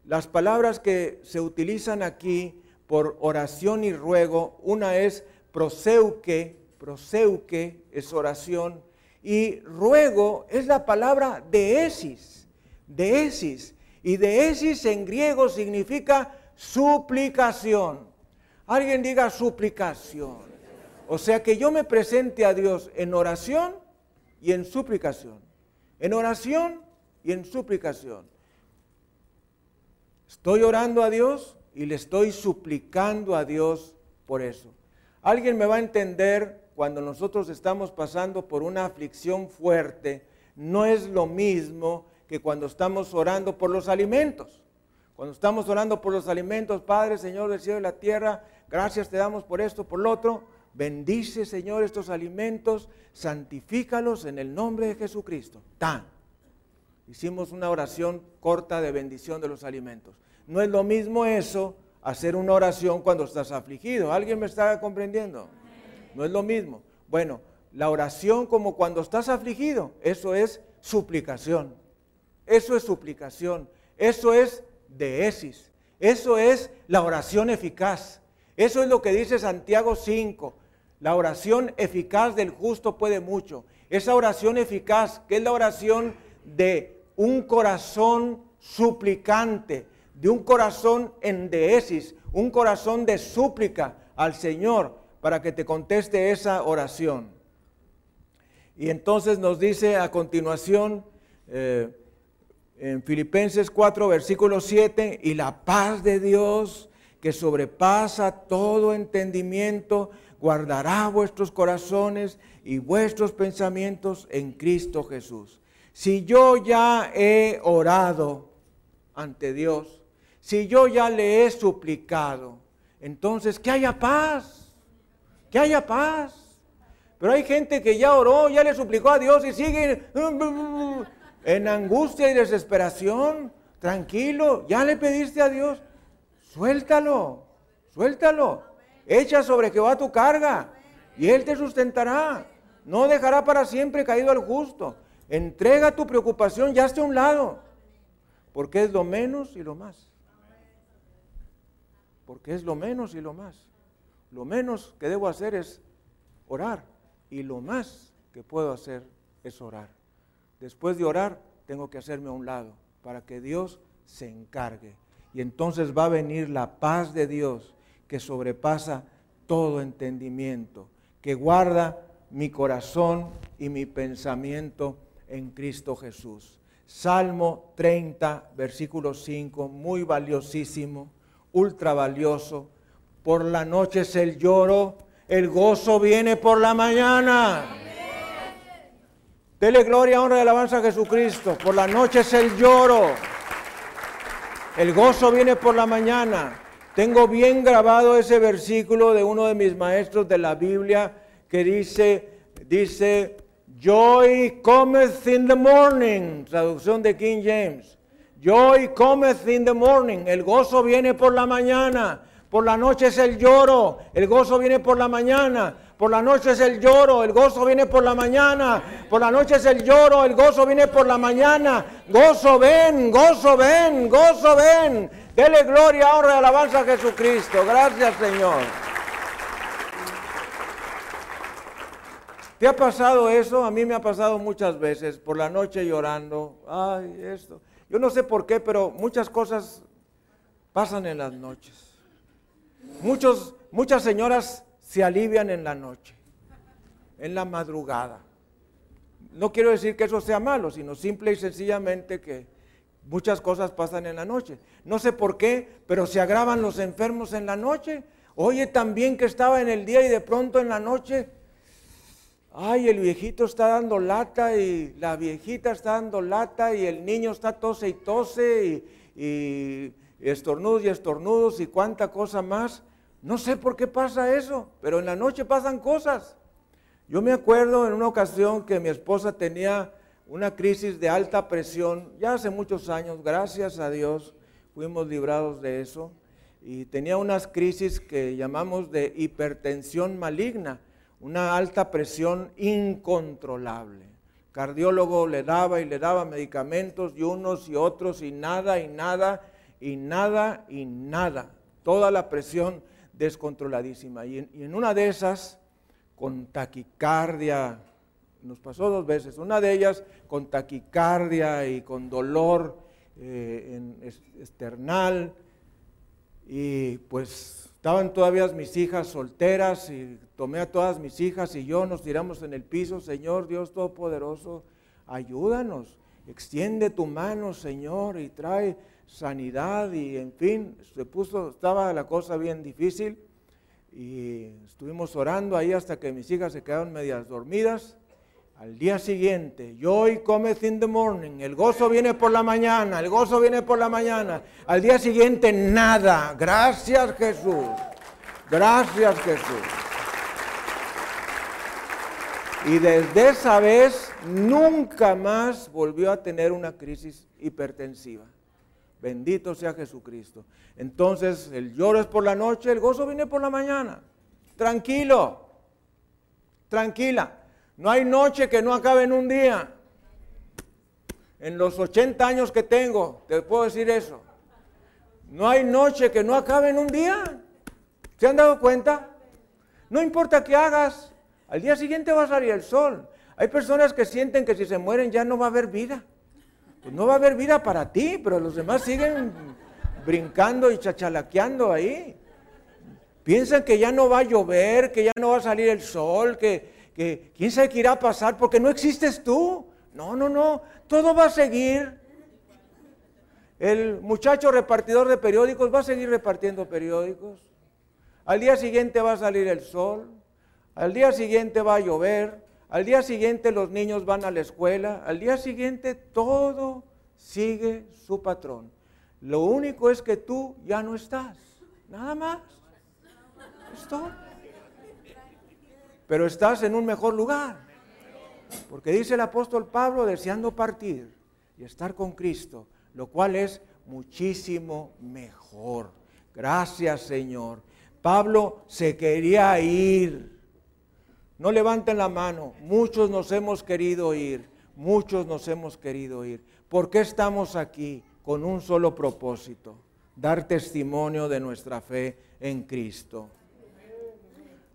las palabras que se utilizan aquí por oración y ruego, una es proseuque, proseuque es oración, y ruego es la palabra deesis, deesis, y deesis en griego significa suplicación. Alguien diga suplicación. O sea que yo me presente a Dios en oración y en suplicación. En oración y en suplicación. Estoy orando a Dios y le estoy suplicando a Dios por eso. Alguien me va a entender cuando nosotros estamos pasando por una aflicción fuerte, no es lo mismo que cuando estamos orando por los alimentos. Cuando estamos orando por los alimentos, Padre, Señor del cielo y la tierra, gracias te damos por esto, por lo otro. Bendice, Señor, estos alimentos, santifícalos en el nombre de Jesucristo. Tan. Hicimos una oración corta de bendición de los alimentos. No es lo mismo eso hacer una oración cuando estás afligido. ¿Alguien me está comprendiendo? No es lo mismo. Bueno, la oración como cuando estás afligido, eso es suplicación. Eso es suplicación. Eso es deesis. Eso es la oración eficaz. Eso es lo que dice Santiago 5. La oración eficaz del justo puede mucho. Esa oración eficaz, que es la oración de un corazón suplicante, de un corazón en deesis, un corazón de súplica al Señor para que te conteste esa oración. Y entonces nos dice a continuación, eh, en Filipenses 4, versículo 7, y la paz de Dios que sobrepasa todo entendimiento, guardará vuestros corazones y vuestros pensamientos en Cristo Jesús. Si yo ya he orado ante Dios, si yo ya le he suplicado, entonces que haya paz, que haya paz. Pero hay gente que ya oró, ya le suplicó a Dios y sigue en angustia y desesperación, tranquilo, ya le pediste a Dios, suéltalo, suéltalo, echa sobre Jehová tu carga y Él te sustentará, no dejará para siempre caído al justo. Entrega tu preocupación ya esté a un lado, porque es lo menos y lo más. Porque es lo menos y lo más. Lo menos que debo hacer es orar y lo más que puedo hacer es orar. Después de orar, tengo que hacerme a un lado para que Dios se encargue. Y entonces va a venir la paz de Dios que sobrepasa todo entendimiento, que guarda mi corazón y mi pensamiento en Cristo Jesús. Salmo 30, versículo 5, muy valiosísimo, ultra valioso. Por la noche es el lloro, el gozo viene por la mañana. Dele gloria, honra y alabanza a Jesucristo. Por la noche es el lloro. El gozo viene por la mañana. Tengo bien grabado ese versículo de uno de mis maestros de la Biblia que dice, dice, Joy cometh in the morning, traducción de King James. Joy cometh in the morning, el gozo viene por la mañana. Por la noche es el lloro, el gozo viene por la mañana. Por la noche es el lloro, el gozo viene por la mañana. Por la noche es el lloro, el gozo viene por la mañana. Gozo ven, gozo ven, gozo ven. Dele gloria, honra y alabanza a Jesucristo. Gracias Señor. ¿Te ha pasado eso? A mí me ha pasado muchas veces, por la noche llorando. Ay, esto. Yo no sé por qué, pero muchas cosas pasan en las noches. Muchos, muchas señoras se alivian en la noche, en la madrugada. No quiero decir que eso sea malo, sino simple y sencillamente que muchas cosas pasan en la noche. No sé por qué, pero se agravan los enfermos en la noche. Oye, también que estaba en el día y de pronto en la noche, ay, el viejito está dando lata y la viejita está dando lata y el niño está tose y tose y, y estornudos y estornudos y cuánta cosa más. No sé por qué pasa eso, pero en la noche pasan cosas. Yo me acuerdo en una ocasión que mi esposa tenía una crisis de alta presión, ya hace muchos años, gracias a Dios, fuimos librados de eso y tenía unas crisis que llamamos de hipertensión maligna, una alta presión incontrolable. Cardiólogo le daba y le daba medicamentos y unos y otros y nada y nada y nada y nada. Toda la presión descontroladísima. Y en, una de esas, con taquicardia, nos pasó dos veces, una de ellas con taquicardia y con dolor eh, en external, y pues estaban todavía mis hijas solteras y tomé a todas mis hijas y yo nos tiramos en el piso, Señor Dios Todopoderoso, ayúdanos, extiende tu mano, Señor, y trae sanidad y en fin, se puso, estaba la cosa bien difícil y estuvimos orando ahí hasta que mis hijas se quedaron medias dormidas al día siguiente, joy cometh in the morning, el gozo viene por la mañana, el gozo viene por la mañana. Al día siguiente, nada. Gracias Jesús. Gracias Jesús. Y desde esa vez nunca más volvió a tener una crisis hipertensiva. Bendito sea Jesucristo. Entonces el lloro es por la noche, el gozo viene por la mañana. Tranquilo, tranquila. No hay noche que no acabe en un día. En los 80 años que tengo, te puedo decir eso. No hay noche que no acabe en un día. ¿Se han dado cuenta? No importa qué hagas, al día siguiente va a salir el sol. Hay personas que sienten que si se mueren ya no va a haber vida. Pues no va a haber vida para ti, pero los demás siguen brincando y chachalaqueando ahí. Piensan que ya no va a llover, que ya no va a salir el sol, que, que quién sabe qué irá a pasar porque no existes tú. No, no, no, todo va a seguir. El muchacho repartidor de periódicos va a seguir repartiendo periódicos. Al día siguiente va a salir el sol. Al día siguiente va a llover. Al día siguiente los niños van a la escuela. Al día siguiente todo sigue su patrón. Lo único es que tú ya no estás. Nada más. Esto pero estás en un mejor lugar. Porque dice el apóstol Pablo, deseando partir y estar con Cristo, lo cual es muchísimo mejor. Gracias Señor. Pablo se quería ir. No levanten la mano. Muchos nos hemos querido ir. Muchos nos hemos querido ir. ¿Por qué estamos aquí? Con un solo propósito. Dar testimonio de nuestra fe en Cristo.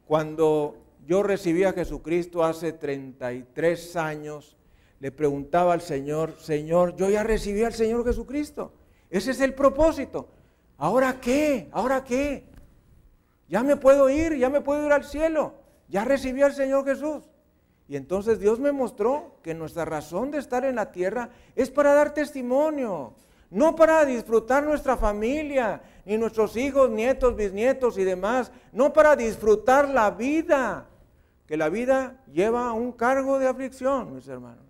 Cuando yo recibí a Jesucristo hace 33 años, le preguntaba al Señor, Señor, yo ya recibí al Señor Jesucristo. Ese es el propósito. ¿Ahora qué? ¿Ahora qué? Ya me puedo ir, ya me puedo ir al cielo. Ya recibí al Señor Jesús. Y entonces Dios me mostró que nuestra razón de estar en la tierra es para dar testimonio, no para disfrutar nuestra familia, ni nuestros hijos, nietos, bisnietos y demás, no para disfrutar la vida, que la vida lleva un cargo de aflicción, mis hermanos.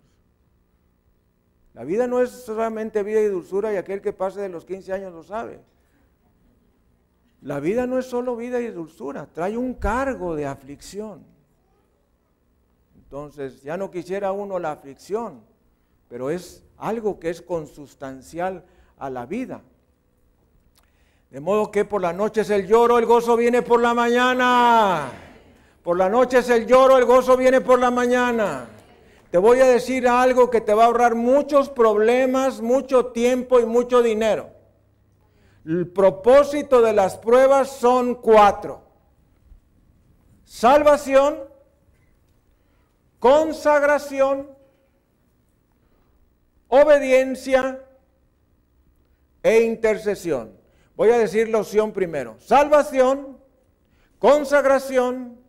La vida no es solamente vida y dulzura y aquel que pase de los 15 años lo sabe. La vida no es solo vida y dulzura, trae un cargo de aflicción. Entonces, ya no quisiera uno la aflicción, pero es algo que es consustancial a la vida. De modo que por la noche es el lloro, el gozo viene por la mañana. Por la noche es el lloro, el gozo viene por la mañana. Te voy a decir algo que te va a ahorrar muchos problemas, mucho tiempo y mucho dinero. El propósito de las pruebas son cuatro. Salvación, consagración, obediencia e intercesión. Voy a decir la opción primero. Salvación, consagración,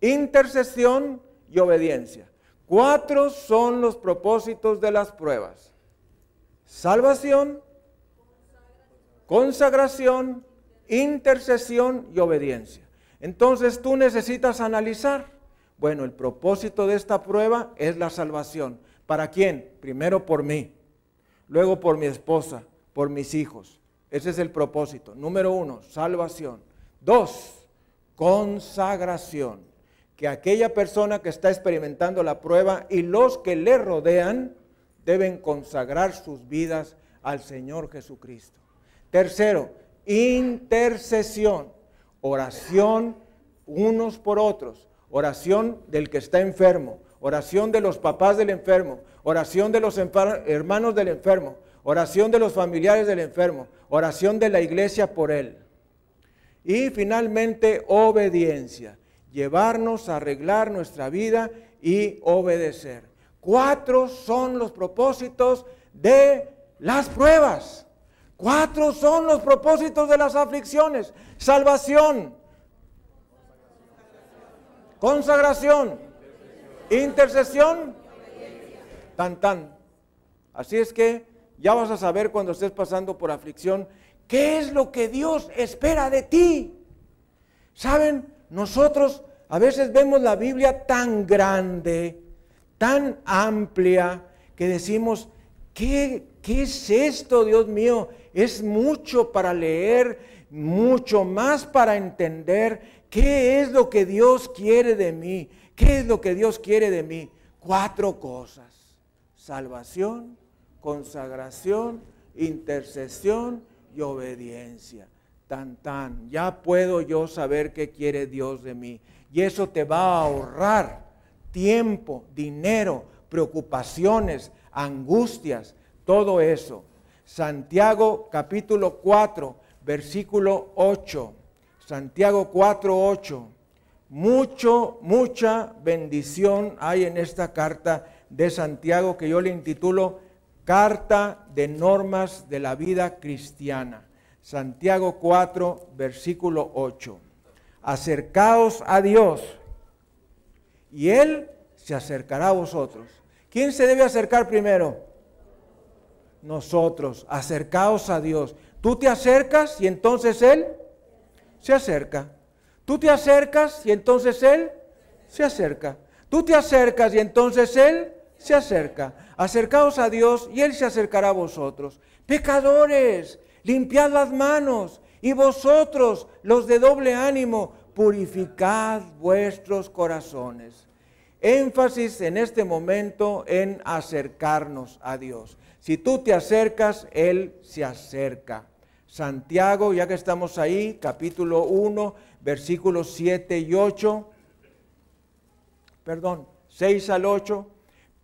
intercesión y obediencia. Cuatro son los propósitos de las pruebas. Salvación, consagración, intercesión y obediencia. Entonces tú necesitas analizar, bueno, el propósito de esta prueba es la salvación. ¿Para quién? Primero por mí, luego por mi esposa, por mis hijos. Ese es el propósito. Número uno, salvación. Dos, consagración que aquella persona que está experimentando la prueba y los que le rodean deben consagrar sus vidas al Señor Jesucristo. Tercero, intercesión, oración unos por otros, oración del que está enfermo, oración de los papás del enfermo, oración de los hermanos del enfermo, oración de los familiares del enfermo, oración de la iglesia por él. Y finalmente, obediencia, llevarnos a arreglar nuestra vida y obedecer. Cuatro son los propósitos de las pruebas. Cuatro son los propósitos de las aflicciones. Salvación, consagración, intercesión, tan tan. Así es que ya vas a saber cuando estés pasando por aflicción qué es lo que Dios espera de ti. Saben, nosotros a veces vemos la Biblia tan grande, tan amplia, que decimos, ¿qué, qué es esto, Dios mío? Es mucho para leer, mucho más para entender qué es lo que Dios quiere de mí. ¿Qué es lo que Dios quiere de mí? Cuatro cosas. Salvación, consagración, intercesión y obediencia. Tan tan, ya puedo yo saber qué quiere Dios de mí. Y eso te va a ahorrar tiempo, dinero, preocupaciones, angustias, todo eso. Santiago capítulo 4, versículo 8. Santiago 4, 8. Mucho, mucha bendición hay en esta carta de Santiago que yo le intitulo Carta de Normas de la Vida Cristiana. Santiago 4, versículo 8. Acercaos a Dios y Él se acercará a vosotros. ¿Quién se debe acercar primero? Nosotros. Acercaos a Dios. Tú te acercas y entonces Él se acerca. Tú te acercas y entonces Él se acerca. Tú te acercas y entonces Él se acerca. Acercaos a Dios y Él se acercará a vosotros. Pecadores, limpiad las manos. Y vosotros, los de doble ánimo, purificad vuestros corazones. Énfasis en este momento en acercarnos a Dios. Si tú te acercas, Él se acerca. Santiago, ya que estamos ahí, capítulo 1, versículos 7 y 8, perdón, 6 al 8,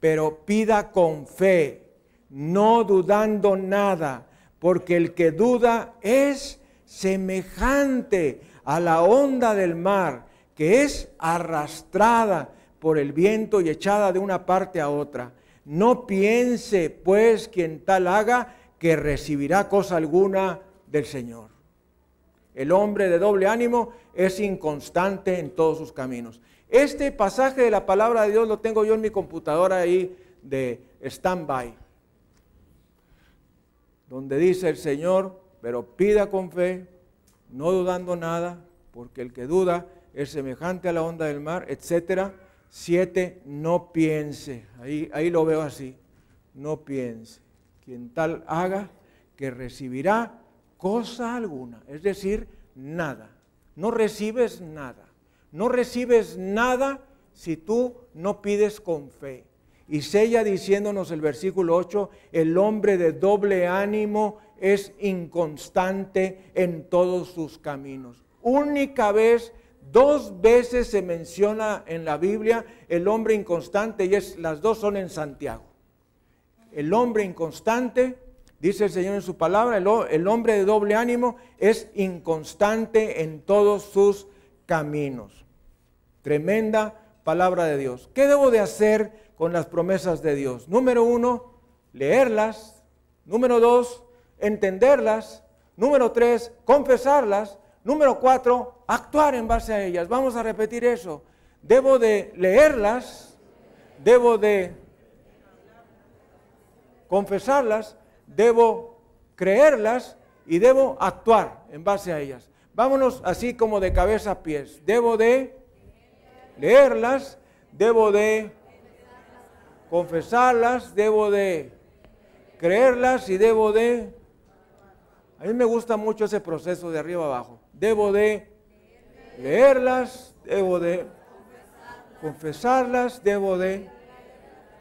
pero pida con fe, no dudando nada, porque el que duda es semejante a la onda del mar, que es arrastrada por el viento y echada de una parte a otra. No piense, pues, quien tal haga, que recibirá cosa alguna del Señor. El hombre de doble ánimo es inconstante en todos sus caminos. Este pasaje de la palabra de Dios lo tengo yo en mi computadora ahí de stand-by, donde dice el Señor, pero pida con fe, no dudando nada, porque el que duda es semejante a la onda del mar, etcétera. Siete, no piense. Ahí, ahí lo veo así. No piense. Quien tal haga, que recibirá cosa alguna. Es decir, nada. No recibes nada. No recibes nada si tú no pides con fe. Y sella diciéndonos el versículo 8, el hombre de doble ánimo es inconstante en todos sus caminos. Única vez, dos veces se menciona en la Biblia el hombre inconstante y es, las dos son en Santiago. El hombre inconstante, dice el Señor en su palabra, el, el hombre de doble ánimo es inconstante en todos sus caminos. Tremenda palabra de Dios. ¿Qué debo de hacer con las promesas de Dios? Número uno, leerlas. Número dos, entenderlas. Número tres, confesarlas. Número cuatro, actuar en base a ellas. Vamos a repetir eso. Debo de leerlas, debo de confesarlas, debo creerlas y debo actuar en base a ellas. Vámonos así como de cabeza a pies. Debo de leerlas, debo de confesarlas, debo de creerlas y debo de... A mí me gusta mucho ese proceso de arriba abajo. Debo de leerlas, debo de confesarlas, debo de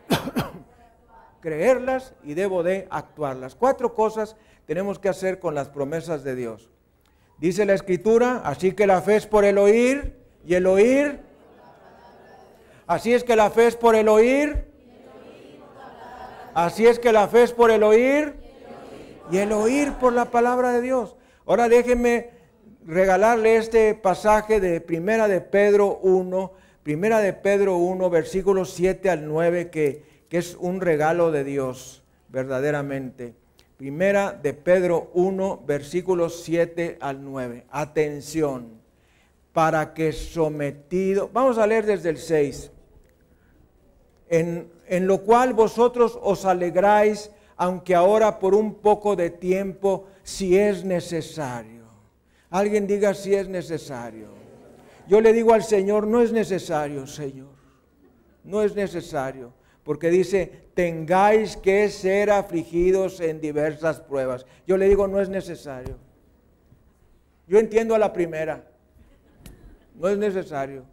creerlas y debo de actuarlas. Cuatro cosas tenemos que hacer con las promesas de Dios. Dice la escritura, así que la fe es por el oír y el oír. Así es que la fe es por el oír. Así es que la fe es por el oír y el oír por la palabra de Dios. Ahora déjenme regalarle este pasaje de Primera de Pedro 1, Primera de Pedro 1, versículos 7 al 9, que, que es un regalo de Dios, verdaderamente. Primera de Pedro 1, versículos 7 al 9. Atención, para que sometido, vamos a leer desde el 6, en, en lo cual vosotros os alegráis, aunque ahora por un poco de tiempo, si es necesario. Alguien diga si es necesario. Yo le digo al Señor, no es necesario, Señor. No es necesario porque dice, tengáis que ser afligidos en diversas pruebas. Yo le digo, no es necesario. Yo entiendo a la primera, no es necesario.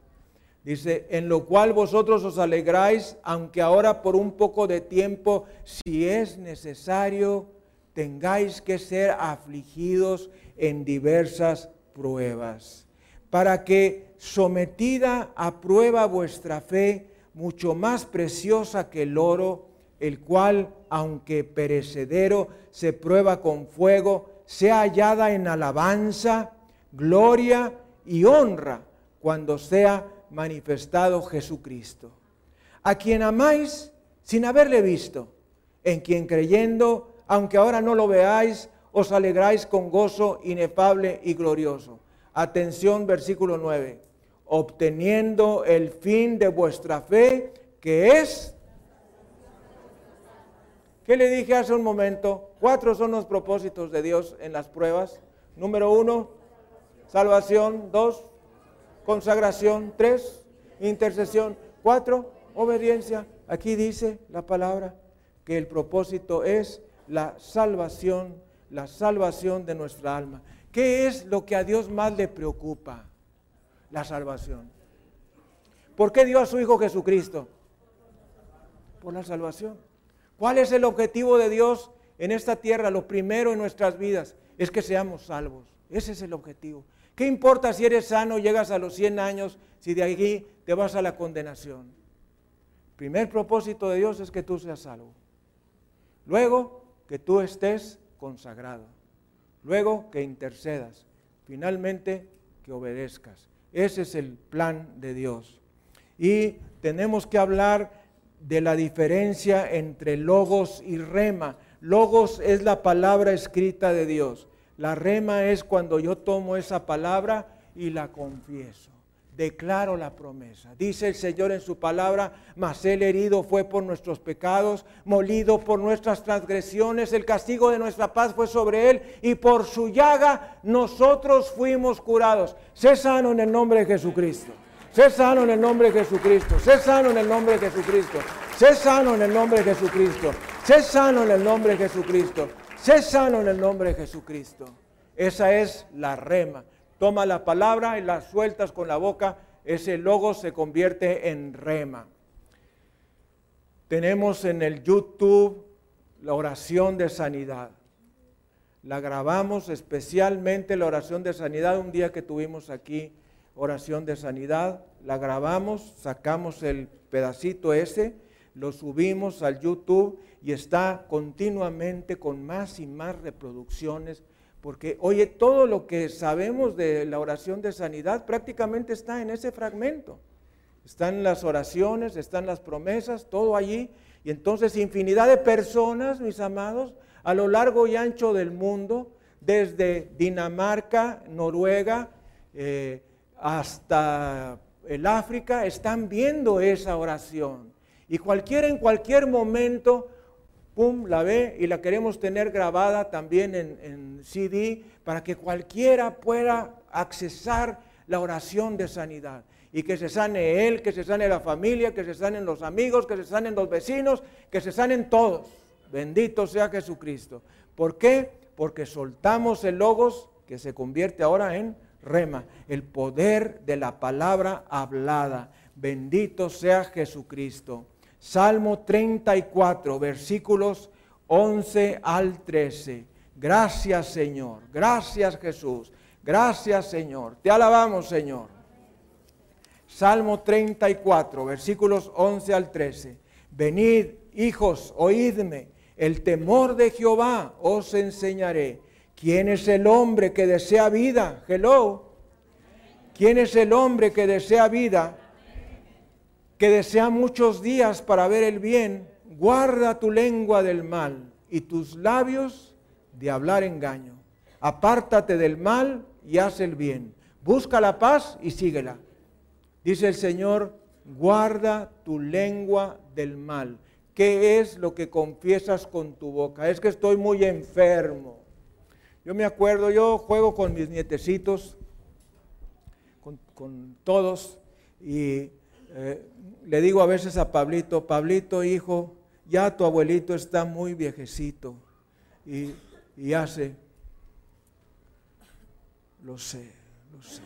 Dice, en lo cual vosotros os alegráis, aunque ahora por un poco de tiempo, si es necesario, tengáis que ser afligidos en diversas pruebas, para que sometida a prueba vuestra fe, mucho más preciosa que el oro, el cual, aunque perecedero, se prueba con fuego, sea hallada en alabanza, gloria y honra cuando sea manifestado Jesucristo, a quien amáis sin haberle visto, en quien creyendo, aunque ahora no lo veáis, os alegráis con gozo inefable y glorioso. Atención, versículo 9 obteniendo el fin de vuestra fe, que es... ¿Qué le dije hace un momento? Cuatro son los propósitos de Dios en las pruebas. Número uno, salvación. Dos, consagración. Tres, intercesión. Cuatro, obediencia. Aquí dice la palabra que el propósito es la salvación, la salvación de nuestra alma. ¿Qué es lo que a Dios más le preocupa? la salvación. ¿Por qué dio a su Hijo Jesucristo? Por la salvación. ¿Cuál es el objetivo de Dios en esta tierra? Lo primero en nuestras vidas es que seamos salvos. Ese es el objetivo. ¿Qué importa si eres sano, llegas a los 100 años, si de aquí te vas a la condenación? El primer propósito de Dios es que tú seas salvo. Luego, que tú estés consagrado. Luego, que intercedas. Finalmente, que obedezcas. Ese es el plan de Dios. Y tenemos que hablar de la diferencia entre logos y rema. Logos es la palabra escrita de Dios. La rema es cuando yo tomo esa palabra y la confieso declaro la promesa. Dice el Señor en su palabra, mas el herido fue por nuestros pecados, molido por nuestras transgresiones, el castigo de nuestra paz fue sobre él y por su llaga nosotros fuimos curados. Sé sano en el nombre de Jesucristo. Sé sano en el nombre de Jesucristo. Sé sano en el nombre de Jesucristo. Sé sano en el nombre de Jesucristo. Sé sano en el nombre de Jesucristo. Sé sano en el nombre de Jesucristo. Esa es la rema toma la palabra y la sueltas con la boca, ese logo se convierte en rema. Tenemos en el YouTube la oración de sanidad. La grabamos especialmente la oración de sanidad un día que tuvimos aquí oración de sanidad. La grabamos, sacamos el pedacito ese, lo subimos al YouTube y está continuamente con más y más reproducciones porque, oye, todo lo que sabemos de la oración de sanidad prácticamente está en ese fragmento. Están las oraciones, están las promesas, todo allí. Y entonces infinidad de personas, mis amados, a lo largo y ancho del mundo, desde Dinamarca, Noruega, eh, hasta el África, están viendo esa oración. Y cualquiera en cualquier momento pum, la ve y la queremos tener grabada también en, CD para que cualquiera pueda accesar la oración de sanidad y que se sane él, que se sane la familia, que se sanen los amigos, que se sanen los vecinos, que se sanen todos. Bendito sea Jesucristo. ¿Por qué? Porque soltamos el logos que se convierte ahora en rema, el poder de la palabra hablada. Bendito sea Jesucristo. Salmo 34, versículos 11 al 13. Gracias Señor, gracias Jesús, gracias Señor. Te alabamos Señor. Salmo 34, versículos 11 al 13. Venid, hijos, oídme, el temor de Jehová os enseñaré. ¿Quién es el hombre que desea vida? Hello. ¿Quién es el hombre que desea vida? Que desea muchos días para ver el bien. Guarda tu lengua del mal y tus labios de hablar engaño. Apártate del mal y haz el bien. Busca la paz y síguela. Dice el Señor, guarda tu lengua del mal. ¿Qué es lo que confiesas con tu boca? Es que estoy muy enfermo. Yo me acuerdo, yo juego con mis nietecitos, con, todos, y eh, le digo a veces a Pablito, Pablito, hijo, ya tu abuelito está muy viejecito. Y, y hace, lo sé, lo sé.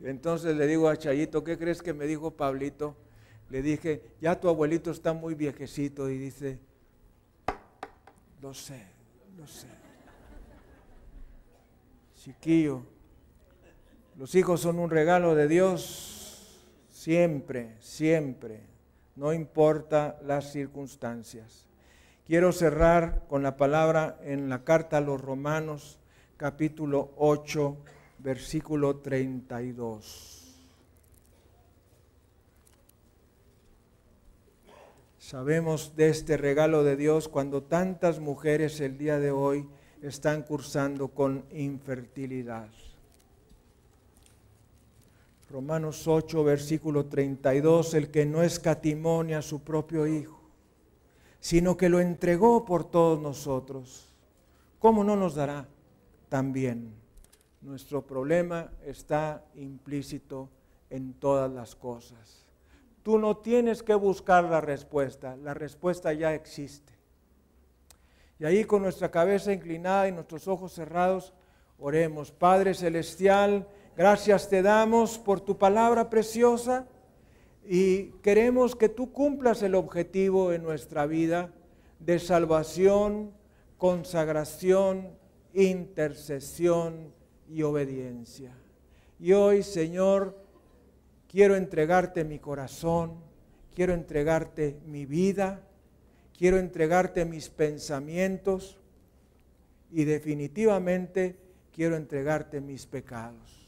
Entonces le digo a Chayito, ¿qué crees que me dijo Pablito? Le dije, ya tu abuelito está muy viejecito y dice, lo sé, lo sé. Chiquillo, los hijos son un regalo de Dios siempre, siempre, no importa las circunstancias. Quiero cerrar con la palabra en la carta a los Romanos, capítulo 8 versículo 32. Sabemos de este regalo de Dios cuando tantas mujeres el día de hoy están cursando con infertilidad. Romanos 8, versículo 32, el que no escatimó a su propio Hijo, sino que lo entregó por todos nosotros, ¿cómo no nos dará también nuestro problema está implícito en todas las cosas. Tú no tienes que buscar la respuesta, la respuesta ya existe. Y ahí con nuestra cabeza inclinada y nuestros ojos cerrados, oremos. Padre Celestial, gracias te damos por tu palabra preciosa y queremos que tú cumplas el objetivo en nuestra vida de salvación, consagración, intercesión y obediencia. Y hoy, Señor, quiero entregarte mi corazón, quiero entregarte mi vida, quiero entregarte mis pensamientos y definitivamente quiero entregarte mis pecados.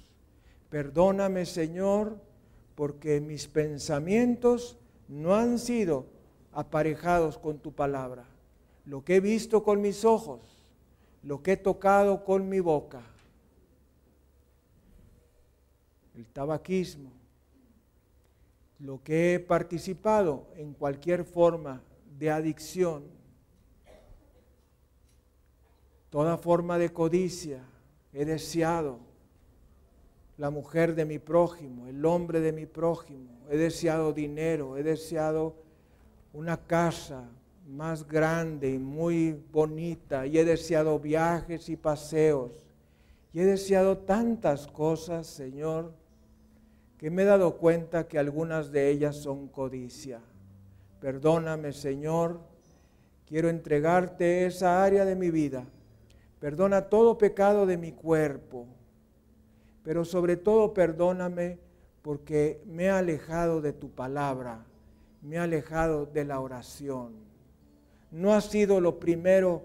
Perdóname, Señor, porque mis pensamientos no han sido aparejados con tu palabra. Lo que he visto con mis ojos, lo que he tocado con mi boca, el tabaquismo, lo que he participado en cualquier forma de adicción, toda forma de codicia, he deseado la mujer de mi prójimo, el hombre de mi prójimo, he deseado dinero, he deseado una casa más grande y muy bonita, y he deseado viajes y paseos, y he deseado tantas cosas, Señor, que me he dado cuenta que algunas de ellas son codicia. Perdóname, Señor, quiero entregarte esa área de mi vida. Perdona todo pecado de mi cuerpo, pero sobre todo perdóname porque me he alejado de tu palabra, me he alejado de la oración. No ha sido lo primero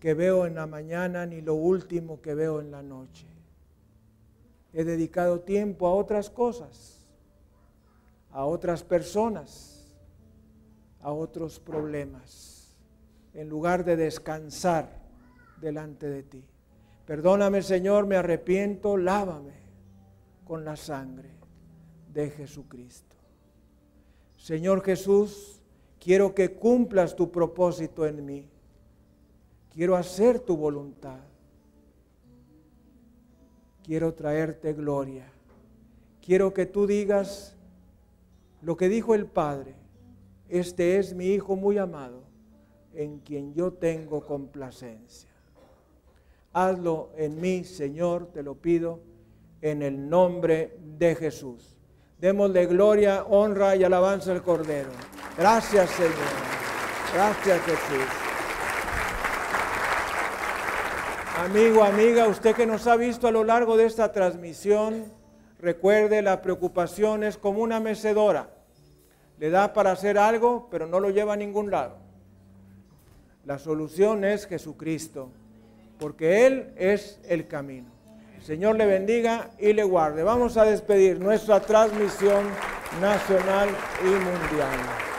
que veo en la mañana ni lo último que veo en la noche he dedicado tiempo a otras cosas, a otras personas, a otros problemas, en lugar de descansar delante de ti. Perdóname Señor, me arrepiento, lávame con la sangre de Jesucristo. Señor Jesús, quiero que cumplas tu propósito en mí. Quiero hacer tu voluntad quiero traerte gloria. Quiero que tú digas lo que dijo el Padre. Este es mi Hijo muy amado, en quien yo tengo complacencia. Hazlo en mí, Señor, te lo pido, en el nombre de Jesús. Démosle gloria, honra y alabanza al Cordero. Gracias Señor. Gracias Jesús. Amigo, amiga, usted que nos ha visto a lo largo de esta transmisión, recuerde la preocupación es como una mecedora. Le da para hacer algo, pero no lo lleva a ningún lado. La solución es Jesucristo, porque Él es el camino. Señor le bendiga y le guarde. Vamos a despedir nuestra transmisión nacional y mundial.